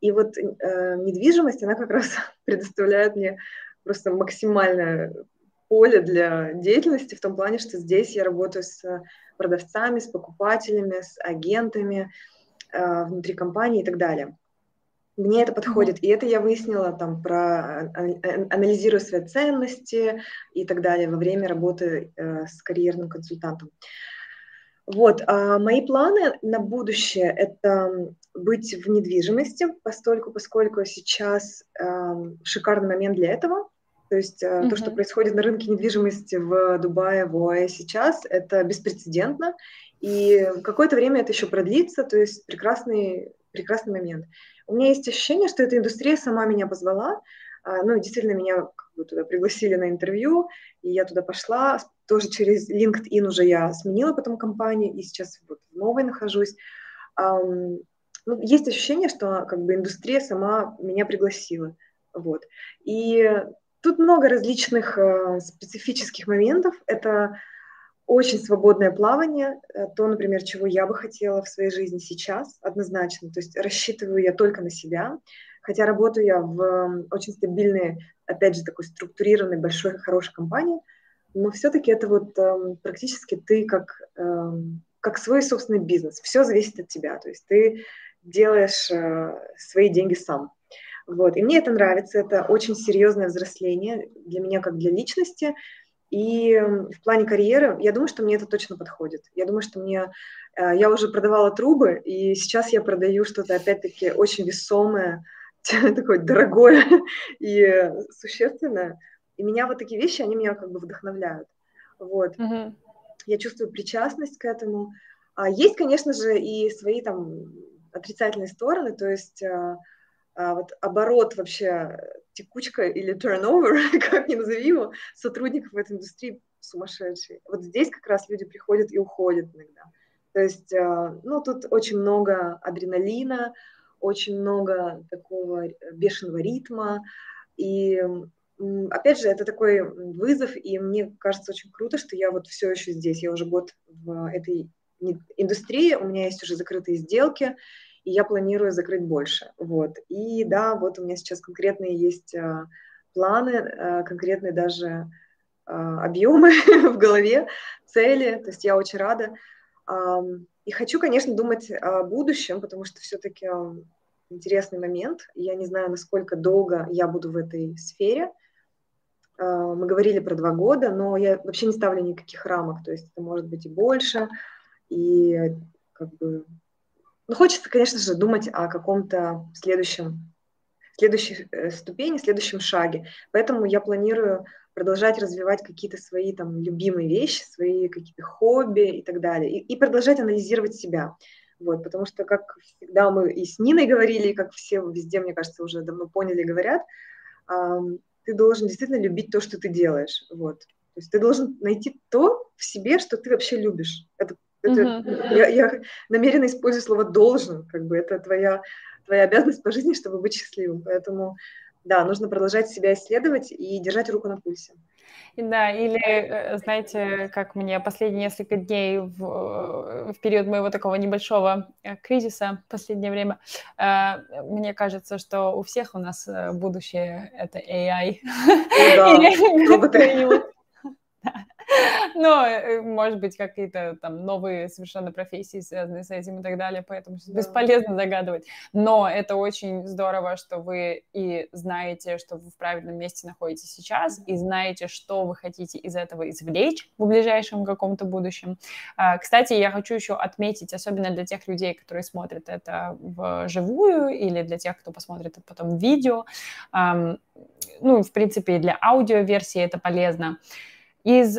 И вот э, недвижимость, она как раз предоставляет мне просто максимальное поле для деятельности в том плане, что здесь я работаю с продавцами, с покупателями, с агентами, Э, внутри компании и так далее. Мне это подходит, mm-hmm. и это я выяснила там про э, э, анализируя свои ценности и так далее во время работы э, с карьерным консультантом. Вот, а мои планы на будущее – это быть в недвижимости, постольку, поскольку сейчас э, шикарный момент для этого. То есть mm-hmm. то, что происходит на рынке недвижимости в Дубае, в ОАЭ сейчас, это беспрецедентно, и какое-то время это еще продлится, то есть прекрасный, прекрасный момент. У меня есть ощущение, что эта индустрия сама меня позвала, А, ну, действительно, меня как бы туда пригласили на интервью, и я туда пошла. Тоже через LinkedIn уже я сменила потом компанию, и сейчас вот в новой нахожусь. Ну, есть ощущение, что как бы индустрия сама меня пригласила. Вот. И тут много различных э, специфических моментов. Это очень свободное плавание, э, то, например, чего я бы хотела в своей жизни сейчас, однозначно. То есть рассчитываю я только на себя, хотя работаю я в очень стабильной, опять же, такой структурированной, большой, хорошей компании, но все-таки это вот э, практически ты как, э, как свой собственный бизнес. Все зависит от тебя. То есть ты делаешь э, свои деньги сам. Вот. И мне это нравится, это очень серьезное взросление для меня как для личности. И в плане карьеры, я думаю, что мне это точно подходит. Я думаю, что мне... Э, я уже продавала трубы, и сейчас я продаю что-то, опять-таки, очень весомое, такое дорогое и существенное. И меня вот такие вещи, они меня как бы вдохновляют. Вот. Mm-hmm. Я чувствую причастность к этому. А есть, конечно же, и свои там отрицательные стороны, то есть а, вот оборот вообще текучка или turnover, как ни назови его, сотрудников в этой индустрии сумасшедший. Вот здесь как раз люди приходят и уходят иногда. То есть, а, ну, тут очень много адреналина, очень много такого бешеного ритма, и опять же, это такой вызов, и мне кажется очень круто, что я вот все еще здесь, я уже год в этой индустрии, у меня есть уже закрытые сделки, и я планирую закрыть больше. Вот. И да, вот у меня сейчас конкретные есть а, планы, а, конкретные даже а, объемы в голове, цели, то есть я очень рада. И хочу, конечно, думать о будущем, потому что все-таки интересный момент. Я не знаю, насколько долго я буду в этой сфере. Мы говорили про два года, но я вообще не ставлю никаких рамок, то есть это может быть и больше, и как бы ну, хочется, конечно же, думать о каком-то следующем, следующей э, ступени, следующем шаге. Поэтому я планирую продолжать развивать какие-то свои там любимые вещи, свои какие-то хобби и так далее. И, и продолжать анализировать себя. Вот, потому что, как всегда мы и с Ниной говорили, и как все везде, мне кажется, уже давно поняли, говорят, ты должен действительно любить то, что ты делаешь. Вот. То есть ты должен найти то в себе, что ты вообще любишь. Это это, я, я намеренно использую слово должен, как бы это твоя, твоя обязанность по жизни, чтобы быть счастливым. Поэтому да, нужно продолжать себя исследовать и держать руку на пульсе. Да, или, э, знаете, как мне последние несколько дней в, в период моего такого небольшого э, кризиса в последнее время, э, мне кажется, что у всех у нас будущее — это AI. Да, роботы. Но, э, может быть, какие-то там новые совершенно профессии связанные с этим и так далее, поэтому да. бесполезно загадывать. Но это очень здорово, что вы и знаете, что вы в правильном месте находитесь сейчас, и знаете, что вы хотите из этого извлечь в ближайшем каком-то будущем. А, кстати, я хочу еще отметить, особенно для тех людей, которые смотрят это вживую, или для тех, кто посмотрит это потом в видео, ну, в принципе, для аудиоверсии это полезно. Из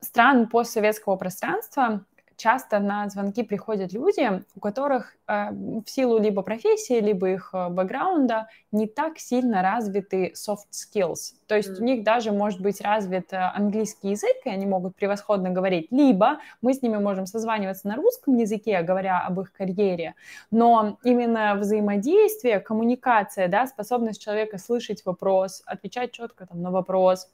стран постсоветского пространства часто на звонки приходят люди, у которых э, в силу либо профессии, либо их э, бэкграунда не так сильно развиты soft skills. То есть mm. у них даже может быть развит э, английский язык, и они могут превосходно говорить, либо мы с ними можем созваниваться на русском языке, говоря об их карьере, но именно взаимодействие, коммуникация, да, способность человека слышать вопрос, отвечать четко там, на вопрос,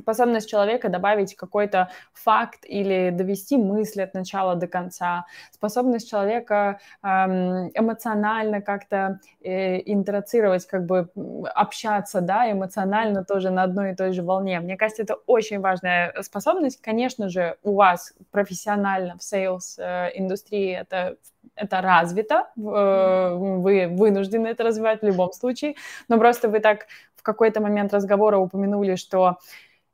способность человека добавить какой-то факт или довести мысль от начала до конца, способность человека эм, эмоционально как-то э, интерацировать, как бы общаться, да, эмоционально тоже на одной и той же волне. Мне кажется, это очень важная способность. Конечно же, у вас профессионально в sales э, это это развито, э, вы вынуждены это развивать в любом случае, но просто вы так в какой-то момент разговора упомянули, что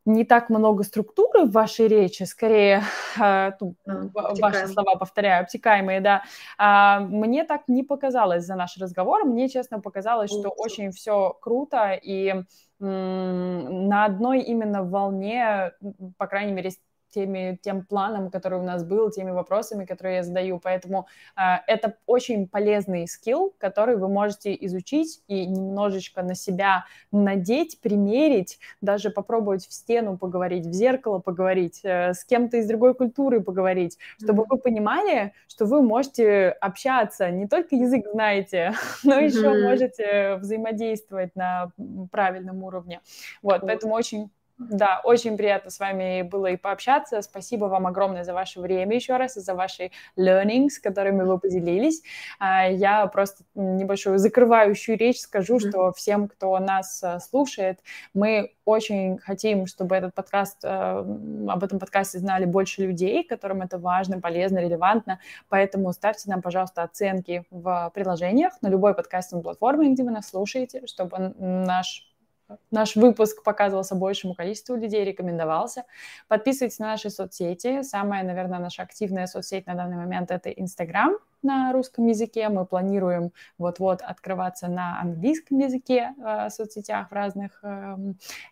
не так много структуры в вашей речи, скорее, э, ну, ваши слова повторяю, обтекаемые, да. А, мне так не показалось за наш разговор, мне, честно, показалось, что очень все круто, и на одной именно волне, по крайней мере, теми, тем планом, который у нас был, теми вопросами, которые я задаю. Поэтому э, это очень полезный скилл, который вы можете изучить и немножечко на себя надеть, примерить, даже попробовать в стену поговорить, в зеркало поговорить, э, с кем-то из другой культуры поговорить, чтобы mm-hmm. вы понимали, что вы можете общаться, не только язык знаете, но mm-hmm. еще можете взаимодействовать на правильном уровне. Вот, вот. поэтому очень да, очень приятно с вами было и пообщаться. Спасибо вам огромное за ваше время еще раз и за ваши learnings, которыми вы поделились. А, я просто небольшую закрывающую речь скажу, mm-hmm. что всем, кто нас э, слушает, мы очень хотим, чтобы этот подкаст, э, об этом подкасте знали больше людей, которым это важно, полезно, релевантно. Поэтому ставьте нам, пожалуйста, оценки в приложениях на любой подкастной платформе, где вы нас слушаете, чтобы наш наш выпуск показывался большему количеству людей, рекомендовался. Подписывайтесь на наши соцсети. Самая, наверное, наша активная соцсеть на данный момент – это Инстаграм на русском языке. Мы планируем вот-вот открываться на английском языке э, в соцсетях в разных, э,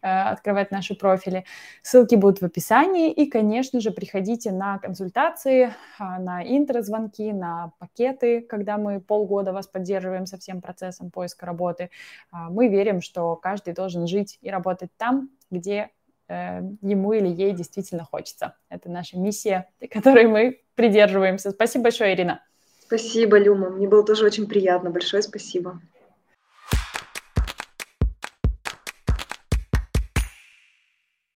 э, открывать наши профили. Ссылки будут в описании. И, конечно же, приходите на консультации, на интрозвонки, на пакеты, когда мы полгода вас поддерживаем со всем процессом поиска работы. Мы верим, что каждый должен жить и работать там, где ему или ей действительно хочется. Это наша миссия, которой мы придерживаемся. Спасибо большое, Ирина. Спасибо, Люма. Мне было тоже очень приятно. Большое спасибо.